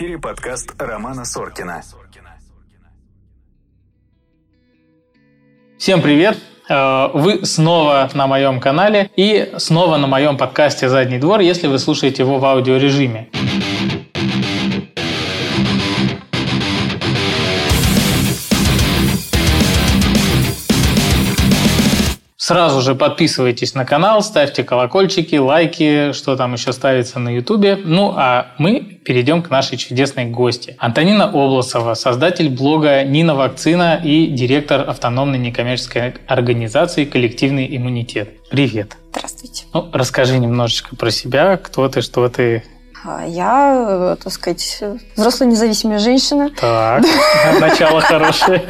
эфире подкаст Романа Соркина. Всем привет! Э, вы снова на моем канале и снова на моем подкасте «Задний двор», если вы слушаете его в аудиорежиме. Сразу же подписывайтесь на канал, ставьте колокольчики, лайки, что там еще ставится на ютубе. Ну, а мы перейдем к нашей чудесной гости. Антонина Обласова, создатель блога «Нина Вакцина» и директор автономной некоммерческой организации «Коллективный иммунитет». Привет. Здравствуйте. Ну, расскажи немножечко про себя, кто ты, что ты, а я, так сказать, взрослая независимая женщина. Так, начало хорошее.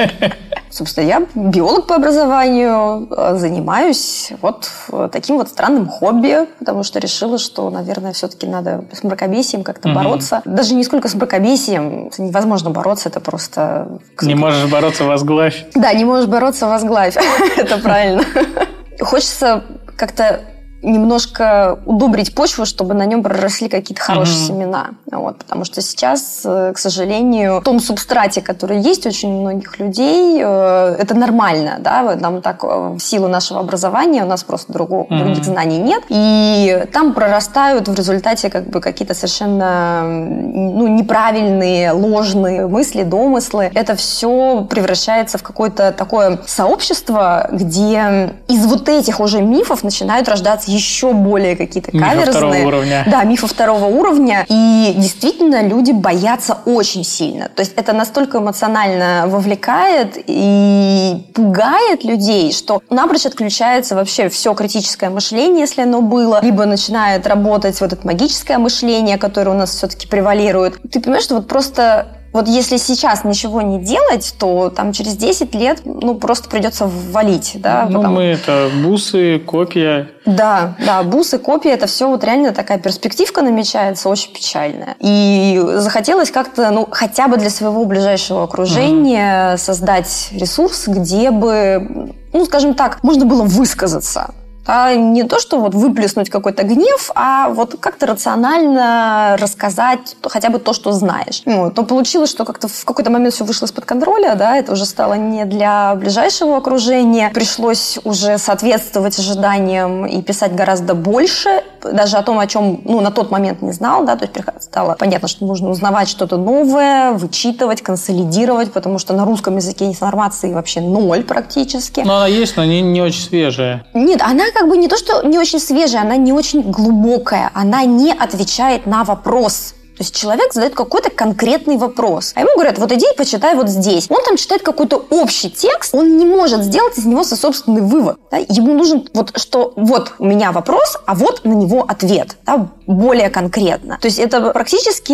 Собственно, я биолог по образованию, э, занимаюсь вот таким вот странным хобби, потому что решила, что, наверное, все-таки надо с мракобесием как-то угу. бороться. Даже не сколько с мракобесием, невозможно бороться, это просто... Не можешь бороться, возглавь. Да, не можешь бороться, возглавь. это правильно. Хочется как-то немножко удобрить почву, чтобы на нем проросли какие-то хорошие mm-hmm. семена. Вот, потому что сейчас, э, к сожалению, в том субстрате, который есть у очень многих людей, э, это нормально. Да? Нам так, э, в силу нашего образования у нас просто другого, mm-hmm. других знаний нет. И там прорастают в результате как бы какие-то совершенно ну, неправильные, ложные мысли, домыслы. Это все превращается в какое-то такое сообщество, где из вот этих уже мифов начинают рождаться еще более какие-то каверзные. Мифы второго уровня. Да, мифы второго уровня. И действительно люди боятся очень сильно. То есть это настолько эмоционально вовлекает и пугает людей, что напрочь отключается вообще все критическое мышление, если оно было, либо начинает работать вот это магическое мышление, которое у нас все-таки превалирует. Ты понимаешь, что вот просто вот если сейчас ничего не делать, то там через 10 лет ну просто придется валить, да? Ну, потому... мы это бусы, копия. Да, да, бусы, копия, это все вот реально такая перспективка намечается, очень печальная. И захотелось как-то, ну, хотя бы для своего ближайшего окружения mm-hmm. создать ресурс, где бы ну, скажем так, можно было высказаться а не то, что вот выплеснуть какой-то гнев, а вот как-то рационально рассказать хотя бы то, что знаешь. Вот. Но получилось, что как-то в какой-то момент все вышло из-под контроля, да, это уже стало не для ближайшего окружения, пришлось уже соответствовать ожиданиям и писать гораздо больше, даже о том, о чем, ну, на тот момент не знал, да, то есть стало понятно, что нужно узнавать что-то новое, вычитывать, консолидировать, потому что на русском языке информации вообще ноль практически. Но она есть, но не, не очень свежая. Нет, она как бы не то, что не очень свежая, она не очень глубокая, она не отвечает на вопрос. То есть человек задает какой-то конкретный вопрос. А ему говорят, вот иди и почитай вот здесь. Он там читает какой-то общий текст, он не может сделать из него свой собственный вывод. Да? Ему нужен вот что, вот у меня вопрос, а вот на него ответ. Да? Более конкретно. То есть это практически,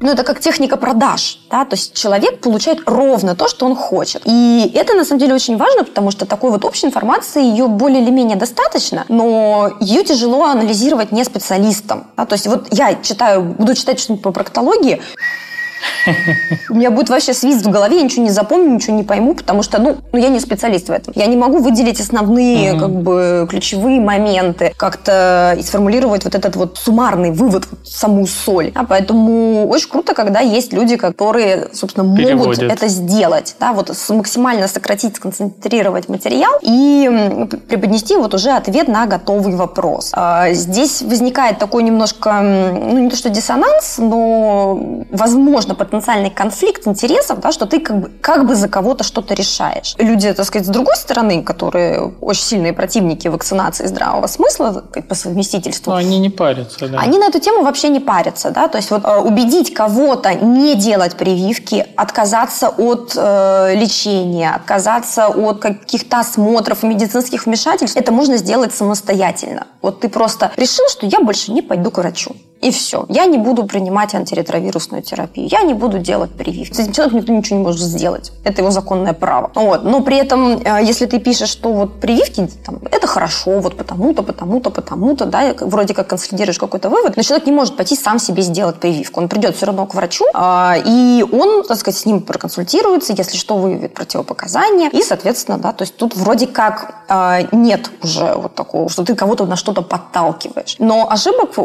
ну это как техника продаж. Да? То есть человек получает ровно то, что он хочет. И это на самом деле очень важно, потому что такой вот общей информации ее более или менее достаточно, но ее тяжело анализировать не специалистам. Да? То есть вот я читаю, буду читать что по проктологии, у меня будет вообще свист в голове, я ничего не запомню, ничего не пойму, потому что, ну, ну я не специалист в этом. Я не могу выделить основные, угу. как бы, ключевые моменты, как-то и сформулировать вот этот вот суммарный вывод, вот, саму соль. А поэтому очень круто, когда есть люди, которые, собственно, могут Переводят. это сделать. Да, вот максимально сократить, сконцентрировать материал и преподнести вот уже ответ на готовый вопрос. А здесь возникает такой немножко, ну, не то что диссонанс, но, возможно, возможно, потенциальный конфликт интересов, да, что ты как бы, как бы за кого-то что-то решаешь. Люди, так сказать, с другой стороны, которые очень сильные противники вакцинации здравого смысла по совместительству. Но они не парятся, да. Они на эту тему вообще не парятся, да, то есть вот э, убедить кого-то не делать прививки, отказаться от э, лечения, отказаться от каких-то осмотров медицинских вмешательств, это можно сделать самостоятельно. Вот ты просто решил, что я больше не пойду к врачу. И все. Я не буду принимать антиретровирусную терапию. Я не буду делать прививки. С этим человеком никто ничего не может сделать. Это его законное право. Вот. Но при этом, э, если ты пишешь, что вот прививки, там, это хорошо, вот потому-то, потому-то, потому-то, да, вроде как консолидируешь какой-то вывод, но человек не может пойти сам себе сделать прививку. Он придет все равно к врачу, а, и он, так сказать, с ним проконсультируется, если что, выявит противопоказания. И, соответственно, да, то есть тут вроде как а, нет уже вот такого, что ты кого-то на что-то подталкиваешь. Но ошибок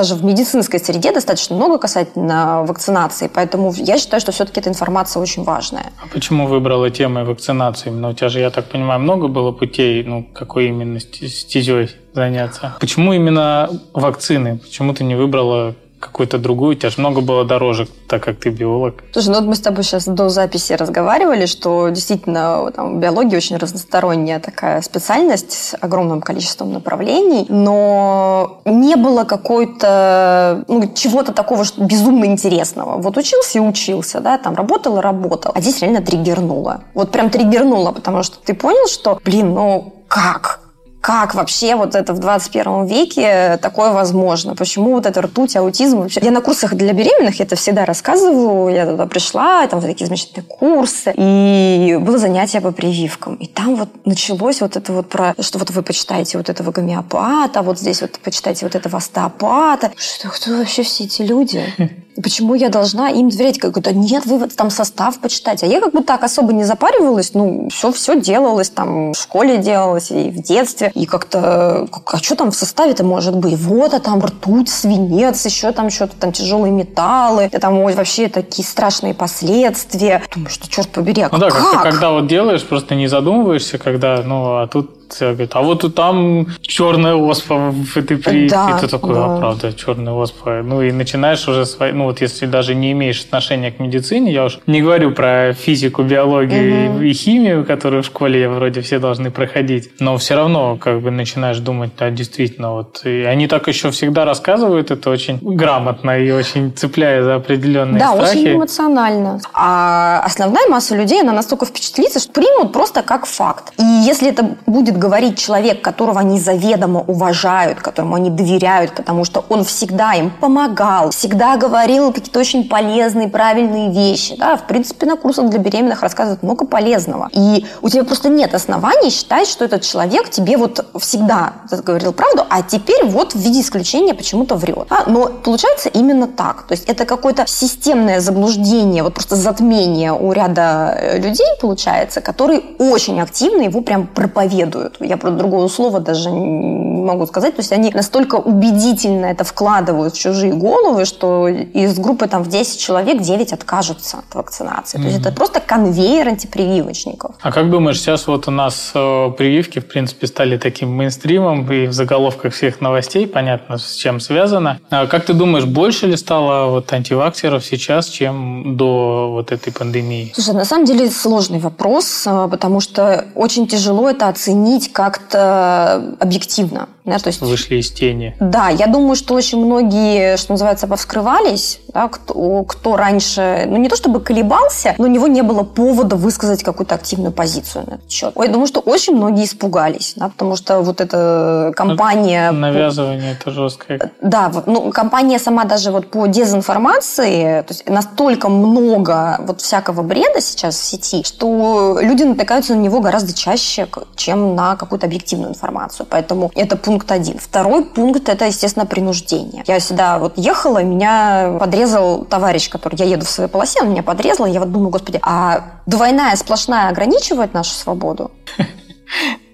даже в медицинской среде достаточно много касательно вакцинации, поэтому я считаю, что все-таки эта информация очень важная. А почему выбрала темой вакцинации? Именно у тебя же, я так понимаю, много было путей, ну, какой именно стезей заняться. Почему именно вакцины? Почему ты не выбрала какую-то другую? У тебя же много было дорожек, так как ты биолог. Слушай, ну вот мы с тобой сейчас до записи разговаривали, что действительно там, биология очень разносторонняя такая специальность с огромным количеством направлений, но не было какой-то, ну, чего-то такого что безумно интересного. Вот учился и учился, да, там работал и работал. А здесь реально триггернуло. Вот прям триггернуло, потому что ты понял, что, блин, ну как? Как вообще вот это в 21 веке такое возможно? Почему вот это ртуть, аутизм вообще? Я на курсах для беременных я это всегда рассказываю. Я туда пришла, там такие замечательные курсы. И было занятие по прививкам. И там вот началось вот это вот про, что вот вы почитаете вот этого гомеопата, вот здесь вот почитаете вот этого остеопата. Что, кто вообще все эти люди? почему я должна им доверять? Как то нет, вы вот там состав почитайте. А я как бы так особо не запаривалась. Ну, все, все делалось там в школе делалось и в детстве. И как-то, а что там в составе-то может быть? Вот, а там ртуть, свинец, еще там что-то там тяжелые металлы. И там ой, вообще такие страшные последствия. Думаю, что черт побери, а ну, да, как? когда вот делаешь, просто не задумываешься, когда, ну, а тут говорит, а вот там черная оспа в этой прививке. Да, ты такой, да. а правда, черная оспа. Ну и начинаешь уже свои, ну вот если даже не имеешь отношения к медицине, я уж не говорю про физику, биологию угу. и, и химию, которую в школе вроде все должны проходить, но все равно как бы начинаешь думать, да, действительно, вот. И они так еще всегда рассказывают, это очень грамотно и очень цепляя за определенные да, страхи. Да, очень эмоционально. А основная масса людей, она настолько впечатлится, что примут просто как факт. И если это будет говорить человек, которого они заведомо уважают, которому они доверяют, потому что он всегда им помогал, всегда говорил какие-то очень полезные, правильные вещи. Да? В принципе, на курсах для беременных рассказывают много полезного. И у тебя просто нет оснований считать, что этот человек тебе вот всегда говорил правду, а теперь вот в виде исключения почему-то врет. А? Но получается именно так. То есть это какое-то системное заблуждение, вот просто затмение у ряда э, людей получается, которые очень активно его прям проповедуют Я про другого слова даже не могу сказать. То есть они настолько убедительно это вкладывают в чужие головы, что из группы там в 10 человек 9 откажутся от вакцинации. Mm-hmm. То есть это просто конвейер антипрививочников. А как думаешь, сейчас вот у нас э, прививки, в принципе, стали таким мейнстримом и в заголовках всех новостей, понятно, с чем связано. А как ты думаешь, больше ли стало вот антиваксеров сейчас, чем до вот этой пандемии? Слушай, на самом деле сложный вопрос, э, потому что очень тяжело это оценить оценить как-то объективно. Да, то есть, Вышли из тени. Да, я думаю, что очень многие, что называется, повскрывались, да, кто, кто раньше, ну не то чтобы колебался, но у него не было повода высказать какую-то активную позицию на этот счет. Я думаю, что очень многие испугались, да, потому что вот эта компания... Навязывание это жесткое. Да, ну компания сама даже вот по дезинформации, то есть настолько много вот всякого бреда сейчас в сети, что люди натыкаются на него гораздо чаще, чем на какую-то объективную информацию. Поэтому это пункт один. Второй пункт – это, естественно, принуждение. Я сюда вот ехала, меня подрезал товарищ, который... Я еду в своей полосе, он меня подрезал, я вот думаю, господи, а двойная сплошная ограничивает нашу свободу?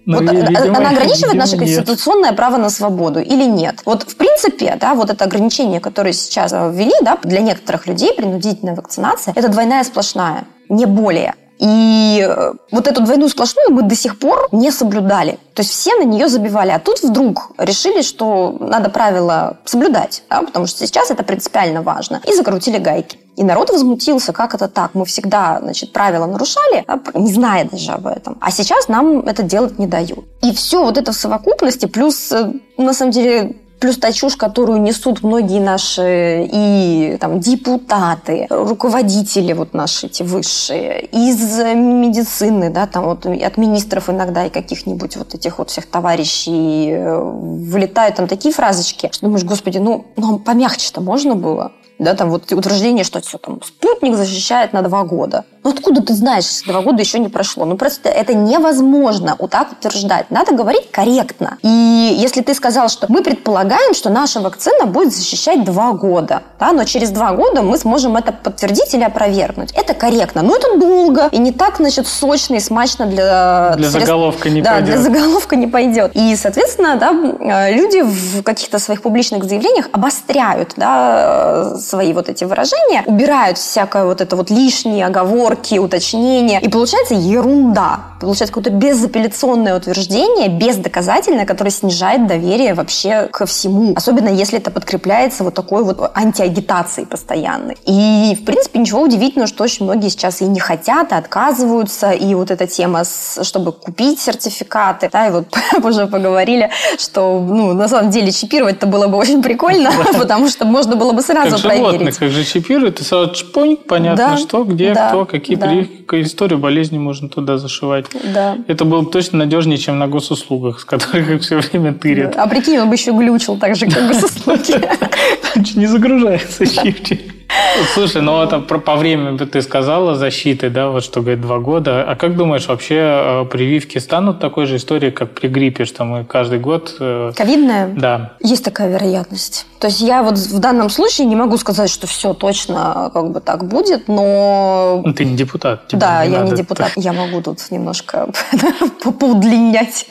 Но, вот видимо, она ограничивает видимо, наше конституционное нет. право на свободу или нет? Вот в принципе, да, вот это ограничение, которое сейчас ввели, да, для некоторых людей принудительная вакцинация, это двойная сплошная, не более. И э, вот эту двойную сплошную мы до сих пор не соблюдали. То есть все на нее забивали. А тут вдруг решили, что надо правила соблюдать, да, потому что сейчас это принципиально важно. И закрутили гайки. И народ возмутился, как это так? Мы всегда, значит, правила нарушали, да, не зная даже об этом. А сейчас нам это делать не дают. И все вот это в совокупности, плюс, э, на самом деле, Плюс та чушь, которую несут многие наши и там, депутаты, руководители вот наши эти высшие, из медицины, да, там вот от министров иногда и каких-нибудь вот этих вот всех товарищей э, вылетают там такие фразочки, что думаешь, господи, ну, ну помягче-то можно было? да, там вот утверждение, что все там спутник защищает на два года. Ну откуда ты знаешь, два года еще не прошло? Ну просто это невозможно вот так утверждать. Надо говорить корректно. И если ты сказал, что мы предполагаем, что наша вакцина будет защищать два года, да, но через два года мы сможем это подтвердить или опровергнуть. Это корректно. Но это долго и не так, значит, сочно и смачно для... Для средств... заголовка не да, пойдет. для заголовка не пойдет. И, соответственно, да, э, люди в каких-то своих публичных заявлениях обостряют да, свои вот эти выражения, убирают всякое вот это вот лишние оговорки, оговорки, уточнения. И получается ерунда. Получается какое-то безапелляционное утверждение, бездоказательное, которое снижает доверие вообще ко всему. Особенно если это подкрепляется вот такой вот антиагитацией постоянной. И, в принципе, ничего удивительного, что очень многие сейчас и не хотят, и отказываются. И вот эта тема, чтобы купить сертификаты, да, и вот уже поговорили, что, ну, на самом деле, чипировать-то было бы очень прикольно, потому что можно было бы сразу проверить. Как животных, как же чипируют, и сразу чпонь, понятно, что, где, кто, какие какие да. при... истории болезни можно туда зашивать. Да. Это было бы точно надежнее, чем на госуслугах, с которых их все время тырят. Да. А прикинь, он бы еще глючил так же, как госуслуги. Не загружается чипчик. Слушай, ну это про, по времени ты сказала защиты, да, вот что говорит два года. А как думаешь, вообще э, прививки станут такой же историей, как при гриппе, что мы каждый год... Э, Ковидная? Да. Есть такая вероятность. То есть я вот в данном случае не могу сказать, что все точно как бы так будет, но... Ну, ты не депутат. Да, не я не депутат. Я могу тут немножко поудлинять,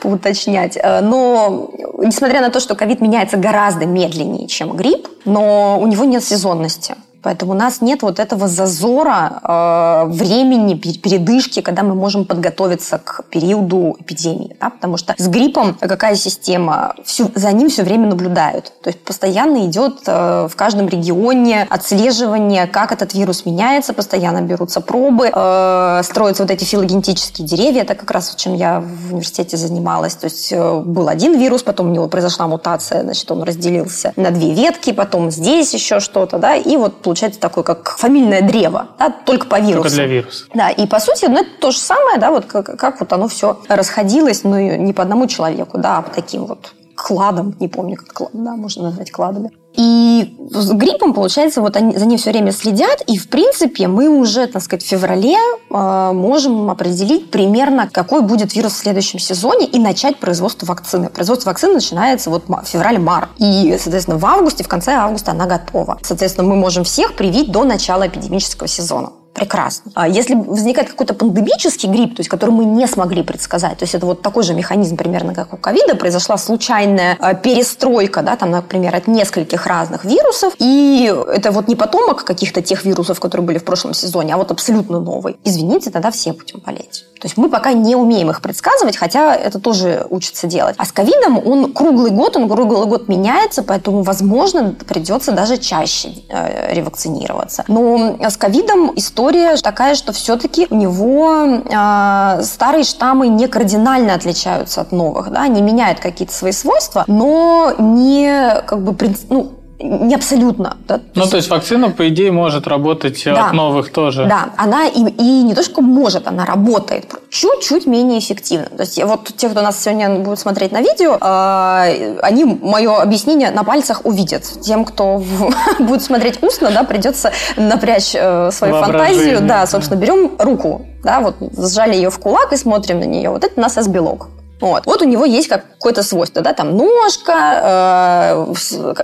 поуточнять. Э, но несмотря на то, что ковид меняется гораздо медленнее, чем грипп, но у него нет сезонности. Поэтому у нас нет вот этого зазора э, времени, передышки, когда мы можем подготовиться к периоду эпидемии. Да? Потому что с гриппом какая система? Всю, за ним все время наблюдают. То есть постоянно идет э, в каждом регионе отслеживание, как этот вирус меняется, постоянно берутся пробы, э, строятся вот эти филогенетические деревья. Это как раз чем я в университете занималась. То есть э, был один вирус, потом у него произошла мутация, значит, он разделился на две ветки, потом здесь еще что-то, да, и вот получается такое, как фамильное древо, да, только по вирусу. Только для вируса. Да, и по сути, ну, это то же самое, да, вот как, как вот оно все расходилось, ну, не по одному человеку, да, а по таким вот кладом, не помню, как клад, да, можно назвать кладами. И с гриппом, получается, вот они за ним все время следят, и, в принципе, мы уже, так сказать, в феврале э, можем определить примерно, какой будет вирус в следующем сезоне, и начать производство вакцины. Производство вакцины начинается вот февраль-март. И, соответственно, в августе, в конце августа она готова. Соответственно, мы можем всех привить до начала эпидемического сезона прекрасно. А если возникает какой-то пандемический грипп, то есть который мы не смогли предсказать, то есть это вот такой же механизм примерно как у ковида, произошла случайная а, перестройка, да, там, например, от нескольких разных вирусов, и это вот не потомок каких-то тех вирусов, которые были в прошлом сезоне, а вот абсолютно новый. Извините, тогда все будем болеть. То есть мы пока не умеем их предсказывать, хотя это тоже учится делать. А с ковидом он круглый год, он круглый год меняется, поэтому, возможно, придется даже чаще э, ревакцинироваться. Но с ковидом история такая, что все-таки у него э, старые штаммы не кардинально отличаются от новых, да, они меняют какие-то свои свойства, но не как бы ну, не абсолютно. Да? Ну, то есть вакцина, по идее, может работать да. от новых тоже. Да, она и, и не то, что может, она работает чуть-чуть менее эффективно. То есть вот те, кто нас сегодня будет смотреть на видео, э, они мое объяснение на пальцах увидят. Тем, кто будет смотреть устно, да, придется напрячь э, свою фантазию. Да, собственно, берем руку, да, вот сжали ее в кулак и смотрим на нее. Вот это у нас S-белок. Вот. вот у него есть какое-то свойство, да, там ножка, э,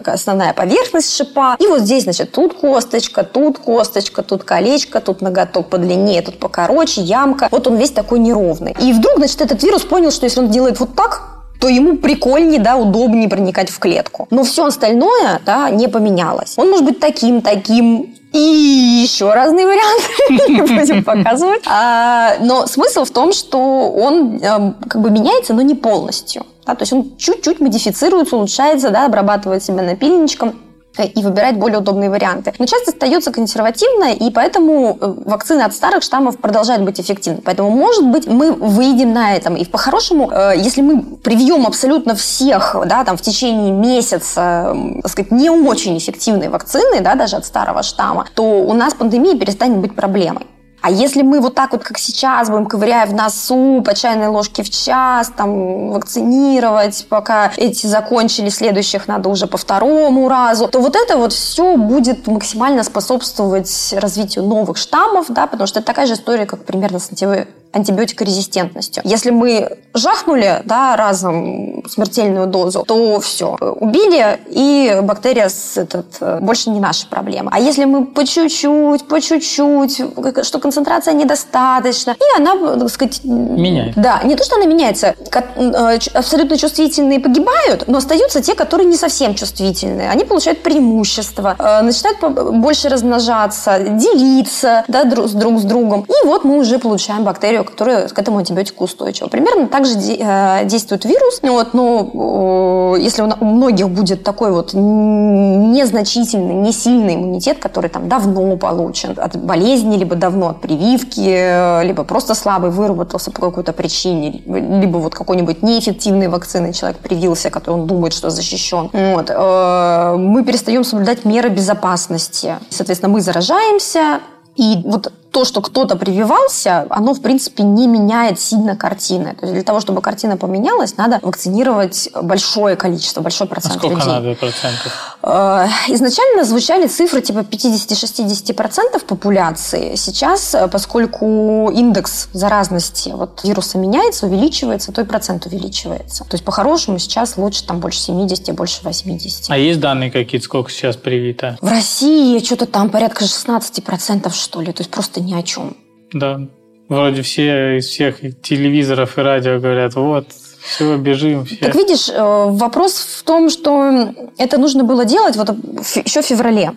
основная поверхность шипа, и вот здесь, значит, тут косточка, тут косточка, тут колечко, тут ноготок подлиннее, тут покороче, ямка. Вот он весь такой неровный. И вдруг, значит, этот вирус понял, что если он делает вот так, то ему прикольнее, да, удобнее проникать в клетку. Но все остальное, да, не поменялось. Он может быть таким, таким, и еще разные варианты не будем показывать. А, но смысл в том, что он э, как бы меняется, но не полностью. Да? То есть он чуть-чуть модифицируется, улучшается, да, обрабатывает себя напильничком и выбирать более удобные варианты. Но часто остается консервативно, и поэтому э, вакцины от старых штаммов продолжают быть эффективны. Поэтому, может быть, мы выйдем на этом. И по-хорошему, э, если мы привьем абсолютно всех да, там, в течение месяца так сказать, не очень эффективные вакцины, да, даже от старого штамма, то у нас пандемия перестанет быть проблемой. А если мы вот так вот, как сейчас, будем ковыряя в носу по чайной ложке в час, там, вакцинировать, пока эти закончили, следующих надо уже по второму разу, то вот это вот все будет максимально способствовать развитию новых штаммов, да, потому что это такая же история, как примерно с антибиотикорезистентностью. Если мы жахнули да, разом смертельную дозу, то все, убили, и бактерия с этот, э, больше не наша проблема. А если мы по чуть-чуть, по чуть-чуть, что концентрация недостаточна, и она, так сказать... Меняется. Да, не то, что она меняется. Э, абсолютно чувствительные погибают, но остаются те, которые не совсем чувствительные. Они получают преимущество, э, начинают больше размножаться, делиться да, друг с другом. И вот мы уже получаем бактерию, которая к этому антибиотику устойчива. Примерно так же действует вирус. Вот, но если у многих будет такой вот незначительный, не сильный иммунитет, который там давно получен от болезни, либо давно от прививки, либо просто слабый выработался по какой-то причине, либо вот какой-нибудь неэффективной вакцины человек привился, который он думает, что защищен. Вот. Э, мы перестаем соблюдать меры безопасности. Соответственно, мы заражаемся, и вот то, что кто-то прививался, оно, в принципе, не меняет сильно картины. То есть для того, чтобы картина поменялась, надо вакцинировать большое количество, большой процент а сколько людей. надо процентов? Э, изначально звучали цифры типа 50-60% популяции. Сейчас, э, поскольку индекс заразности вот, вируса меняется, увеличивается, то и процент увеличивается. То есть, по-хорошему, сейчас лучше там больше 70, больше 80. А есть данные какие-то, сколько сейчас привито? В России что-то там порядка 16%, что ли. То есть, просто ни о чем. Да. Вроде все из всех телевизоров и радио говорят, вот, все, бежим. Все. Так видишь, э, вопрос в том, что это нужно было делать вот еще в феврале.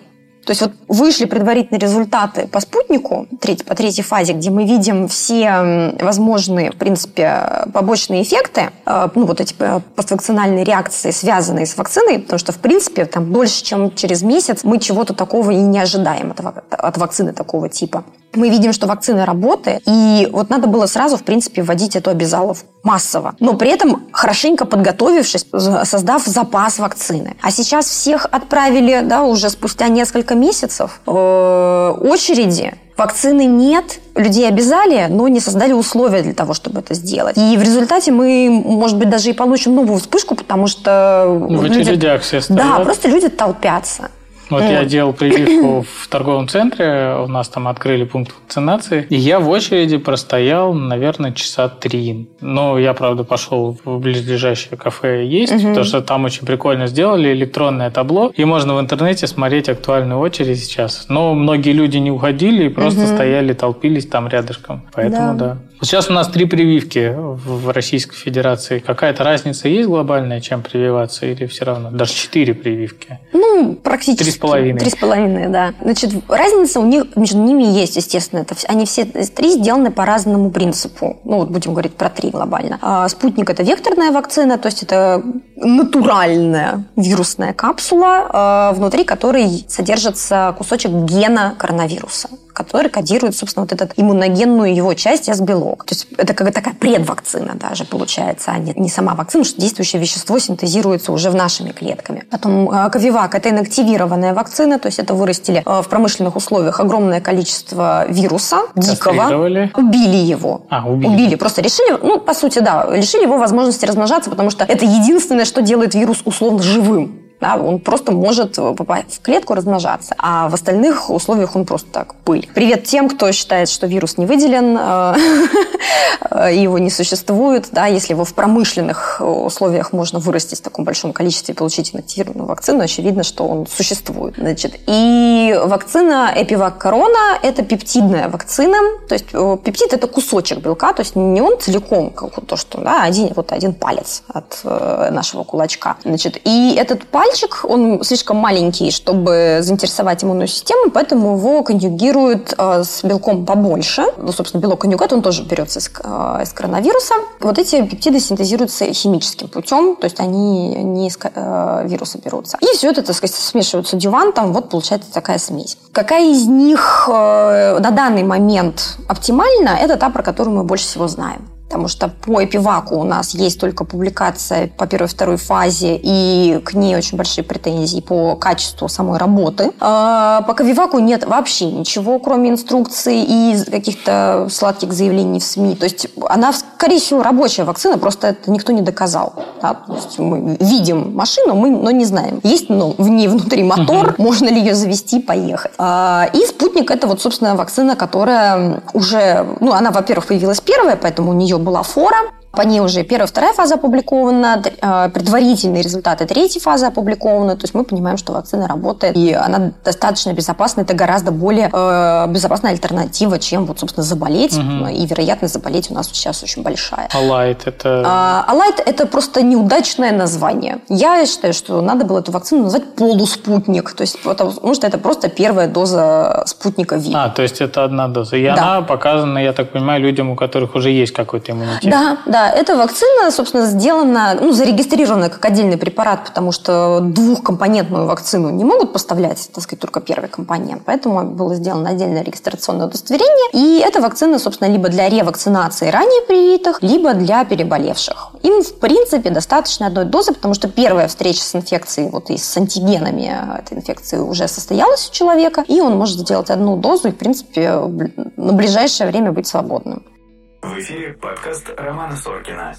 То есть вот вышли предварительные результаты по спутнику, треть, по третьей фазе, где мы видим все возможные, в принципе, побочные эффекты, э, ну вот эти э, поствакцинальные реакции, связанные с вакциной, потому что, в принципе, там больше, чем через месяц мы чего-то такого и не ожидаем от, от вакцины такого типа мы видим, что вакцина работает, и вот надо было сразу, в принципе, вводить эту обязаловку массово, но при этом хорошенько подготовившись, создав запас вакцины. А сейчас всех отправили, да, уже спустя несколько месяцев э, очереди Вакцины нет, людей обязали, но не создали условия для того, чтобы это сделать. И в результате мы, может быть, даже и получим новую вспышку, потому что... В люди... очередях все стоят. Да, просто люди толпятся. Вот я делал прививку в торговом центре, у нас там открыли пункт вакцинации, и я в очереди простоял, наверное, часа три. Но я, правда, пошел в близлежащее кафе есть, угу. потому что там очень прикольно сделали электронное табло, и можно в интернете смотреть актуальную очередь сейчас. Но многие люди не уходили и просто угу. стояли, толпились там рядышком. Поэтому да. да. Сейчас у нас три прививки в Российской Федерации. Какая-то разница есть глобальная, чем прививаться, или все равно? Даже четыре прививки? Ну, практически. Половиной. Три с половиной, да. Значит, разница у них между ними есть, естественно. Это, они все три сделаны по разному принципу. Ну, вот будем говорить про три глобально. А, спутник – это векторная вакцина, то есть это натуральная вирусная капсула, а, внутри которой содержится кусочек гена коронавируса который кодирует, собственно, вот эту иммуногенную его часть S-белок. То есть это как такая предвакцина даже получается, а не, не сама вакцина, что действующее вещество синтезируется уже в нашими клетками. Потом э, Ковивак – это инактивированная вакцина, то есть это вырастили э, в промышленных условиях огромное количество вируса дикого. Убили его. А, убили. Убили. Просто решили, ну, по сути, да, лишили его возможности размножаться, потому что это единственное, что делает вирус условно живым. Да, он просто может попасть в клетку, размножаться. А в остальных условиях он просто так пыль. Привет тем, кто считает, что вирус не выделен, э, его не существует. Да, если его в промышленных условиях можно вырастить в таком большом количестве и получить инактивированную вакцину, очевидно, что он существует. Значит, и вакцина Эпивак Корона – это пептидная вакцина. То есть э, пептид – это кусочек белка, то есть не он целиком, как то, что да, один, вот один палец от э, нашего кулачка. Значит, и этот палец мальчик, он слишком маленький, чтобы заинтересовать иммунную систему, поэтому его конъюгируют э, с белком побольше. Ну, собственно, белок конъюгат, он тоже берется э, из коронавируса. Вот эти пептиды синтезируются химическим путем, то есть они не из э, вируса берутся. И все это, так сказать, смешиваются дювантом, вот получается такая смесь. Какая из них на данный момент оптимальна, это та, про которую мы больше всего знаем. Потому что по эпиваку у нас есть только публикация по первой и второй фазе, и к ней очень большие претензии по качеству самой работы. А по Ковиваку нет вообще ничего, кроме инструкций и каких-то сладких заявлений в СМИ. То есть она, скорее всего, рабочая вакцина, просто это никто не доказал. Да? То есть мы видим машину, мы, но не знаем. Есть ну, в ней внутри мотор, угу. можно ли ее завести, поехать. А, и спутник это вот, собственно, вакцина, которая уже, ну, она, во-первых, появилась первая, поэтому у нее была фора. По ней уже первая, вторая фаза опубликована, а, предварительные результаты третьей фазы опубликованы. То есть мы понимаем, что вакцина работает, и она достаточно безопасна. Это гораздо более э, безопасная альтернатива, чем, вот, собственно, заболеть. Угу. И вероятность заболеть у нас сейчас очень большая. А лайт это... А, а лайт это просто неудачное название. Я считаю, что надо было эту вакцину назвать полуспутник. То есть, потому что это просто первая доза спутника ВИ. А, то есть это одна доза. И да. она показана, я так понимаю, людям, у которых уже есть какой-то иммунитет. Да, да эта вакцина, собственно, сделана, ну, зарегистрирована как отдельный препарат, потому что двухкомпонентную вакцину не могут поставлять, так сказать, только первый компонент. Поэтому было сделано отдельное регистрационное удостоверение. И эта вакцина, собственно, либо для ревакцинации ранее привитых, либо для переболевших. Им, в принципе, достаточно одной дозы, потому что первая встреча с инфекцией, вот и с антигенами этой инфекции уже состоялась у человека, и он может сделать одну дозу и, в принципе, на ближайшее время быть свободным. Эфире подкаст Романа Соркина.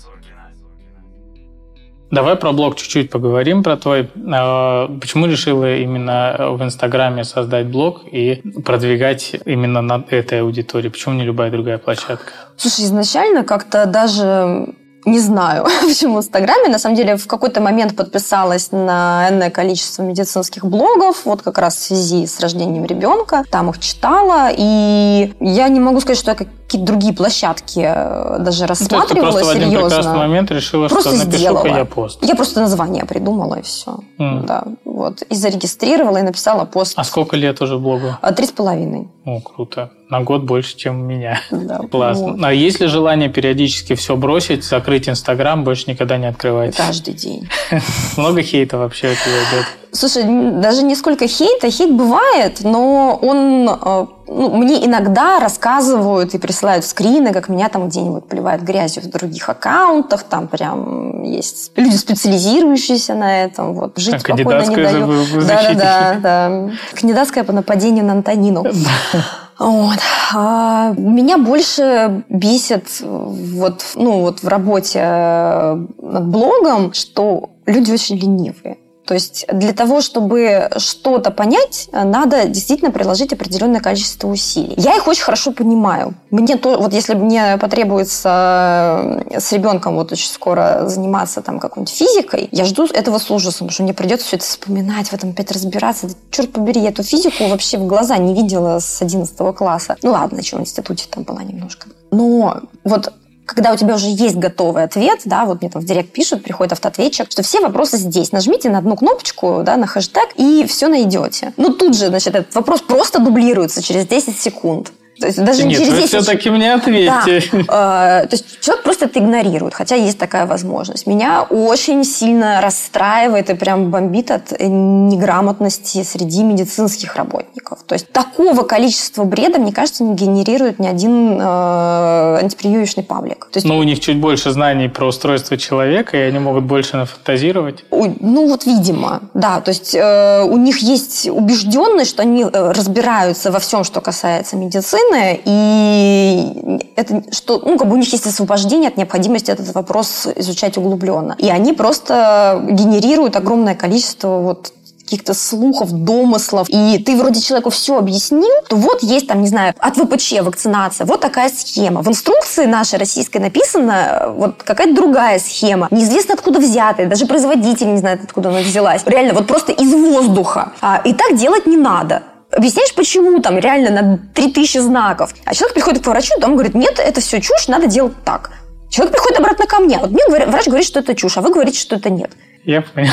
Давай про блог чуть-чуть поговорим, про твой. А, почему решила именно в Инстаграме создать блог и продвигать именно на этой аудитории? Почему не любая другая площадка? Слушай, изначально как-то даже не знаю, почему в Инстаграме. На самом деле, в какой-то момент подписалась на энное количество медицинских блогов, вот как раз в связи с рождением ребенка. Там их читала, и я не могу сказать, что я какие-то другие площадки э, даже рассматривала ну, то есть ты просто серьезно. в один момент решила, просто что напишу я пост. Я просто название придумала, и все. Mm. Да, вот. И зарегистрировала, и написала пост. А сколько лет уже блогу? А, три с половиной. О, круто. На год больше, чем у меня. Да, Классно. Вот. А есть ли желание периодически все бросить, закрыть Инстаграм, больше никогда не открывать? Каждый день. Много хейта вообще у тебя идет? Слушай, даже не сколько хейта. Хейт бывает, но он э, ну, мне иногда рассказывают и присылают скрины, как меня там где-нибудь поливают грязью в других аккаунтах, там прям есть люди, специализирующиеся на этом, вот, жить а спокойно не даю. Да, да, да, да. Кандидатская по нападению на Антонину. Вот. А меня больше бесит вот, ну, вот в работе э, над блогом, что люди очень ленивые. То есть для того, чтобы что-то понять, надо действительно приложить определенное количество усилий. Я их очень хорошо понимаю. Мне то, вот если мне потребуется э, с ребенком вот очень скоро заниматься там какой-нибудь физикой, я жду этого с ужасом, что мне придется все это вспоминать, в этом опять разбираться. Да, черт побери, я эту физику вообще в глаза не видела с 11 класса. Ну ладно, еще в институте там была немножко. Но вот когда у тебя уже есть готовый ответ, да, вот мне там в директ пишут, приходит автоответчик, что все вопросы здесь. Нажмите на одну кнопочку, да, на хэштег, и все найдете. Ну, тут же, значит, этот вопрос просто дублируется через 10 секунд. То есть даже Нет, через вы все-таки мне ответьте. Да. То есть человек просто это игнорирует, хотя есть такая возможность. Меня очень сильно расстраивает и прям бомбит от неграмотности среди медицинских работников. То есть такого количества бреда, мне кажется, не генерирует ни один э, антипрививочный паблик. То есть, Но у них чуть больше знаний про устройство человека, и они могут больше нафантазировать. Ну вот, видимо, да. То есть э, у них есть убежденность, что они э, разбираются во всем, что касается медицины, определенное, и это что, ну, как бы у них есть освобождение от необходимости этот вопрос изучать углубленно. И они просто генерируют огромное количество вот каких-то слухов, домыслов, и ты вроде человеку все объяснил, то вот есть там, не знаю, от ВПЧ вакцинация, вот такая схема. В инструкции нашей российской написана вот какая-то другая схема, неизвестно откуда взятая, даже производитель не знает, откуда она взялась. Реально, вот просто из воздуха. А, и так делать не надо объясняешь, почему там реально на 3000 знаков. А человек приходит к врачу, там говорит, нет, это все чушь, надо делать так. Человек приходит обратно ко мне. Вот мне врач говорит, что это чушь, а вы говорите, что это нет. Я понял.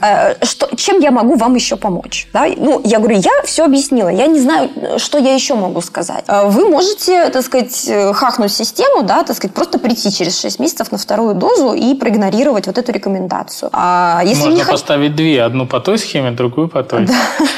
А, что, чем я могу вам еще помочь? Да? Ну, я говорю, я все объяснила, я не знаю, что я еще могу сказать. А вы можете, так сказать, хакнуть систему, да, так сказать, просто прийти через 6 месяцев на вторую дозу и проигнорировать вот эту рекомендацию. А если Можно не поставить две, одну по той схеме, другую по той.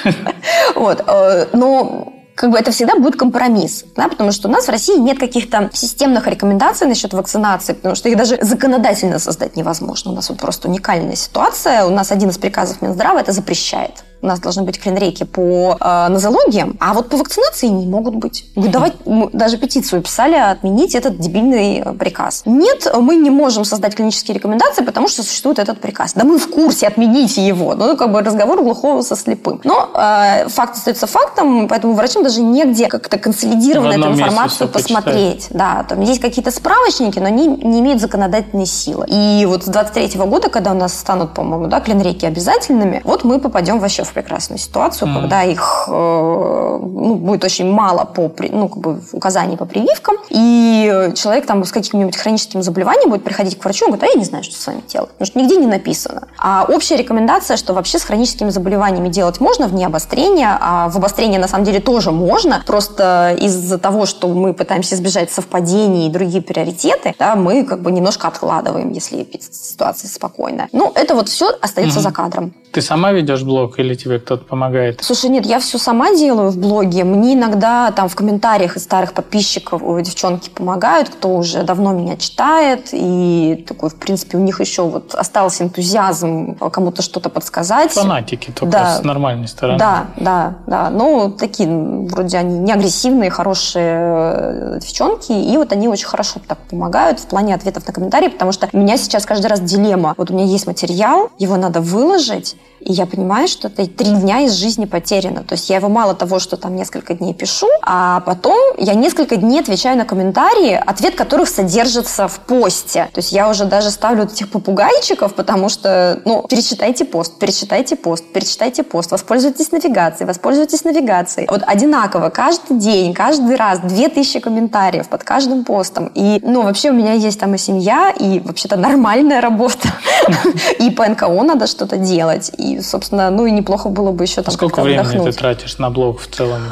Вот. Э, но как бы это всегда будет компромисс, да, потому что у нас в России нет каких-то системных рекомендаций насчет вакцинации, потому что их даже законодательно создать невозможно. У нас вот просто уникальная ситуация. У нас один из приказов Минздрава это запрещает у нас должны быть клинрейки по э, нозологиям, а вот по вакцинации не могут быть. Давать, мы даже петицию писали отменить этот дебильный приказ. Нет, мы не можем создать клинические рекомендации, потому что существует этот приказ. Да мы в курсе, отмените его. Ну, как бы разговор глухого со слепым. Но э, факт остается фактом, поэтому врачам даже негде как-то консолидированно эту информацию посмотреть. Да, там есть какие-то справочники, но они не имеют законодательной силы. И вот с 23 года, когда у нас станут, по-моему, да, клинрейки обязательными, вот мы попадем вообще в прекрасную ситуацию, mm. когда их э, ну, будет очень мало по ну, как бы указаний по прививкам, и человек там с каким-нибудь хроническим заболеванием будет приходить к врачу и говорит, а я не знаю, что с вами делать, потому что нигде не написано. А общая рекомендация, что вообще с хроническими заболеваниями делать можно вне обострения, а в обострение на самом деле тоже можно, просто из-за того, что мы пытаемся избежать совпадений и другие приоритеты, да, мы как бы немножко откладываем, если ситуация спокойная. Ну, это вот все остается mm-hmm. за кадром. Ты сама ведешь блог или тебе кто-то помогает? Слушай, нет, я все сама делаю в блоге. Мне иногда там в комментариях из старых подписчиков девчонки помогают, кто уже давно меня читает. И такой, в принципе, у них еще вот остался энтузиазм кому-то что-то подсказать. Фанатики только да. с нормальной стороны. Да, да, да. Ну, такие, вроде они не агрессивные, хорошие э, девчонки. И вот они очень хорошо так помогают в плане ответов на комментарии, потому что у меня сейчас каждый раз дилемма. Вот у меня есть материал, его надо выложить, и я понимаю, что это три дня из жизни потеряно. То есть я его мало того, что там несколько дней пишу, а потом я несколько дней отвечаю на комментарии, ответ которых содержится в посте. То есть я уже даже ставлю этих попугайчиков, потому что, ну, перечитайте пост, перечитайте пост, перечитайте пост, воспользуйтесь навигацией, воспользуйтесь навигацией. Вот одинаково каждый день, каждый раз две тысячи комментариев под каждым постом. И, ну, вообще у меня есть там и семья, и вообще-то нормальная работа. И по НКО надо что-то делать. И, собственно, ну и неплохо было бы еще там Сколько времени ты тратишь на блог в целом?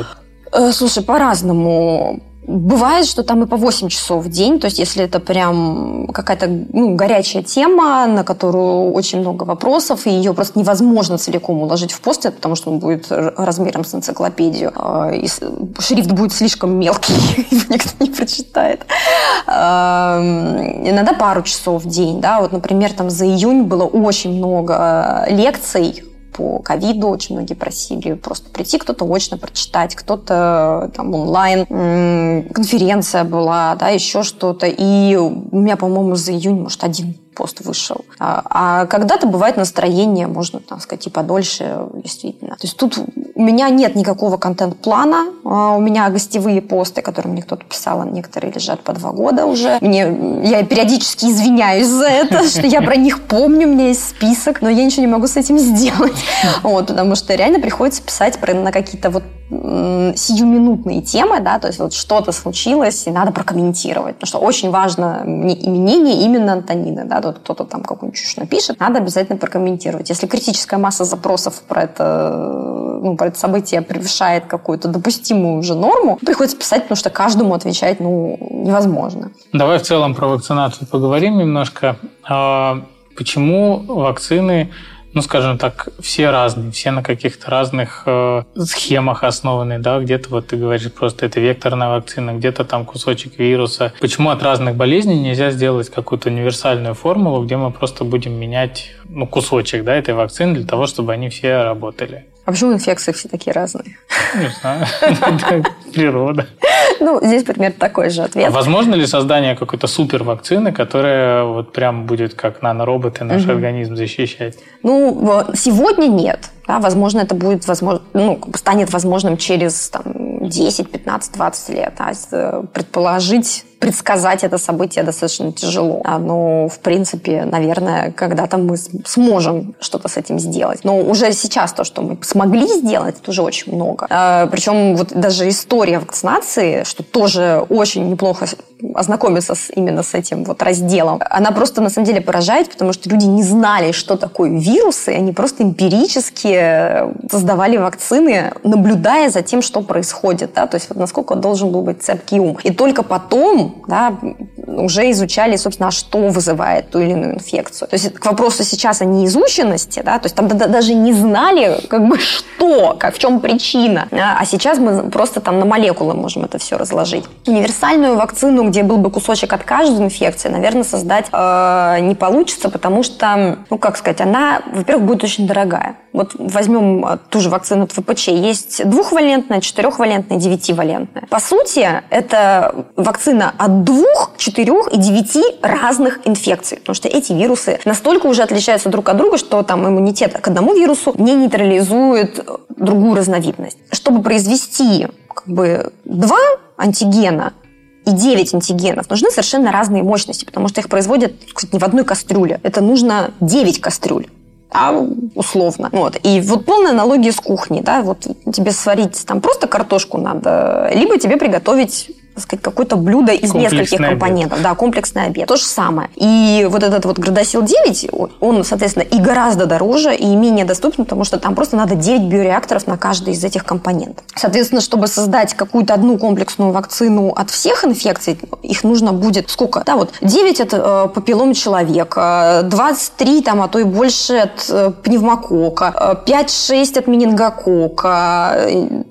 Э, слушай, по-разному. Бывает, что там и по 8 часов в день, то есть если это прям какая-то ну, горячая тема, на которую очень много вопросов, и ее просто невозможно целиком уложить в пост, потому что он будет размером с энциклопедию, а, и шрифт будет слишком мелкий, его никто не прочитает. Иногда пару часов в день, да, вот, например, там за июнь было очень много лекций по ковиду очень многие просили просто прийти, кто-то очно прочитать, кто-то там онлайн, конференция была, да, еще что-то. И у меня, по-моему, за июнь, может, один пост вышел. А, а когда-то бывает настроение, можно, так сказать, и подольше, действительно. То есть тут у меня нет никакого контент-плана. А, у меня гостевые посты, которые мне кто-то писал, некоторые лежат по два года уже. Мне, я периодически извиняюсь за это, что я про них помню, у меня есть список, но я ничего не могу с этим сделать. Вот, потому что реально приходится писать про, на какие-то вот сиюминутные темы, да, то есть вот что-то случилось, и надо прокомментировать, потому что очень важно мнение именно Антонины, да, тут кто-то там какую-нибудь чушь напишет, надо обязательно прокомментировать. Если критическая масса запросов про это, ну, про это событие превышает какую-то допустимую уже норму, приходится писать, потому что каждому отвечать, ну, невозможно. Давай в целом про вакцинацию поговорим немножко. А почему вакцины ну, скажем так, все разные, все на каких-то разных э, схемах основаны, да, где-то вот ты говоришь просто это векторная вакцина, где-то там кусочек вируса. Почему от разных болезней нельзя сделать какую-то универсальную формулу, где мы просто будем менять ну, кусочек да, этой вакцины для того, чтобы они все работали? А почему инфекции все такие разные? Не знаю. Природа. Ну, здесь примерно такой же ответ. А возможно ли создание какой-то супер вакцины, которая вот прям будет как нанороботы наш угу. организм защищать? Ну, сегодня нет. Да, возможно, это будет возможно, ну, станет возможным через там, 10, 15, 20 лет. А предположить, предсказать это событие достаточно тяжело. А, но, в принципе, наверное, когда-то мы сможем что-то с этим сделать. Но уже сейчас то, что мы смогли сделать, это уже очень много. А, причем вот даже история вакцинации, что тоже очень неплохо ознакомиться с, именно с этим вот разделом, она просто на самом деле поражает, потому что люди не знали, что такое вирусы, они просто эмпирически создавали вакцины, наблюдая за тем, что происходит, да, то есть вот насколько должен был быть цепкий ум. И только потом, да, уже изучали, собственно, а что вызывает ту или иную инфекцию. То есть к вопросу сейчас о неизученности, да, то есть там даже не знали, как бы, что, как, в чем причина. А сейчас мы просто там на молекулы можем это все разложить. Универсальную вакцину, где был бы кусочек от каждой инфекции, наверное, создать э, не получится, потому что, ну, как сказать, она, во-первых, будет очень дорогая. Вот возьмем э, ту же вакцину от ВПЧ. Есть двухвалентная, четырехвалентная, девятивалентная. По сути, это вакцина от двух, четырех и девяти разных инфекций. Потому что эти вирусы настолько уже отличаются друг от друга, что там иммунитет к одному вирусу не нейтрализует другую разновидность. Чтобы произвести как бы два антигена и 9 антигенов, нужны совершенно разные мощности, потому что их производят не в одной кастрюле. Это нужно 9 кастрюль а условно. Вот. И вот полная аналогия с кухней, да, вот тебе сварить там просто картошку надо, либо тебе приготовить так сказать, какое-то блюдо из нескольких компонентов. Обед. Да, комплексный обед. То же самое. И вот этот вот Градосил 9, он, соответственно, и гораздо дороже, и менее доступен, потому что там просто надо 9 биореакторов на каждый из этих компонентов. Соответственно, чтобы создать какую-то одну комплексную вакцину от всех инфекций, их нужно будет сколько? Да, вот 9 от э, папиллом человека, 23 там, а то и больше от э, пневмокока, 5-6 от менингокока,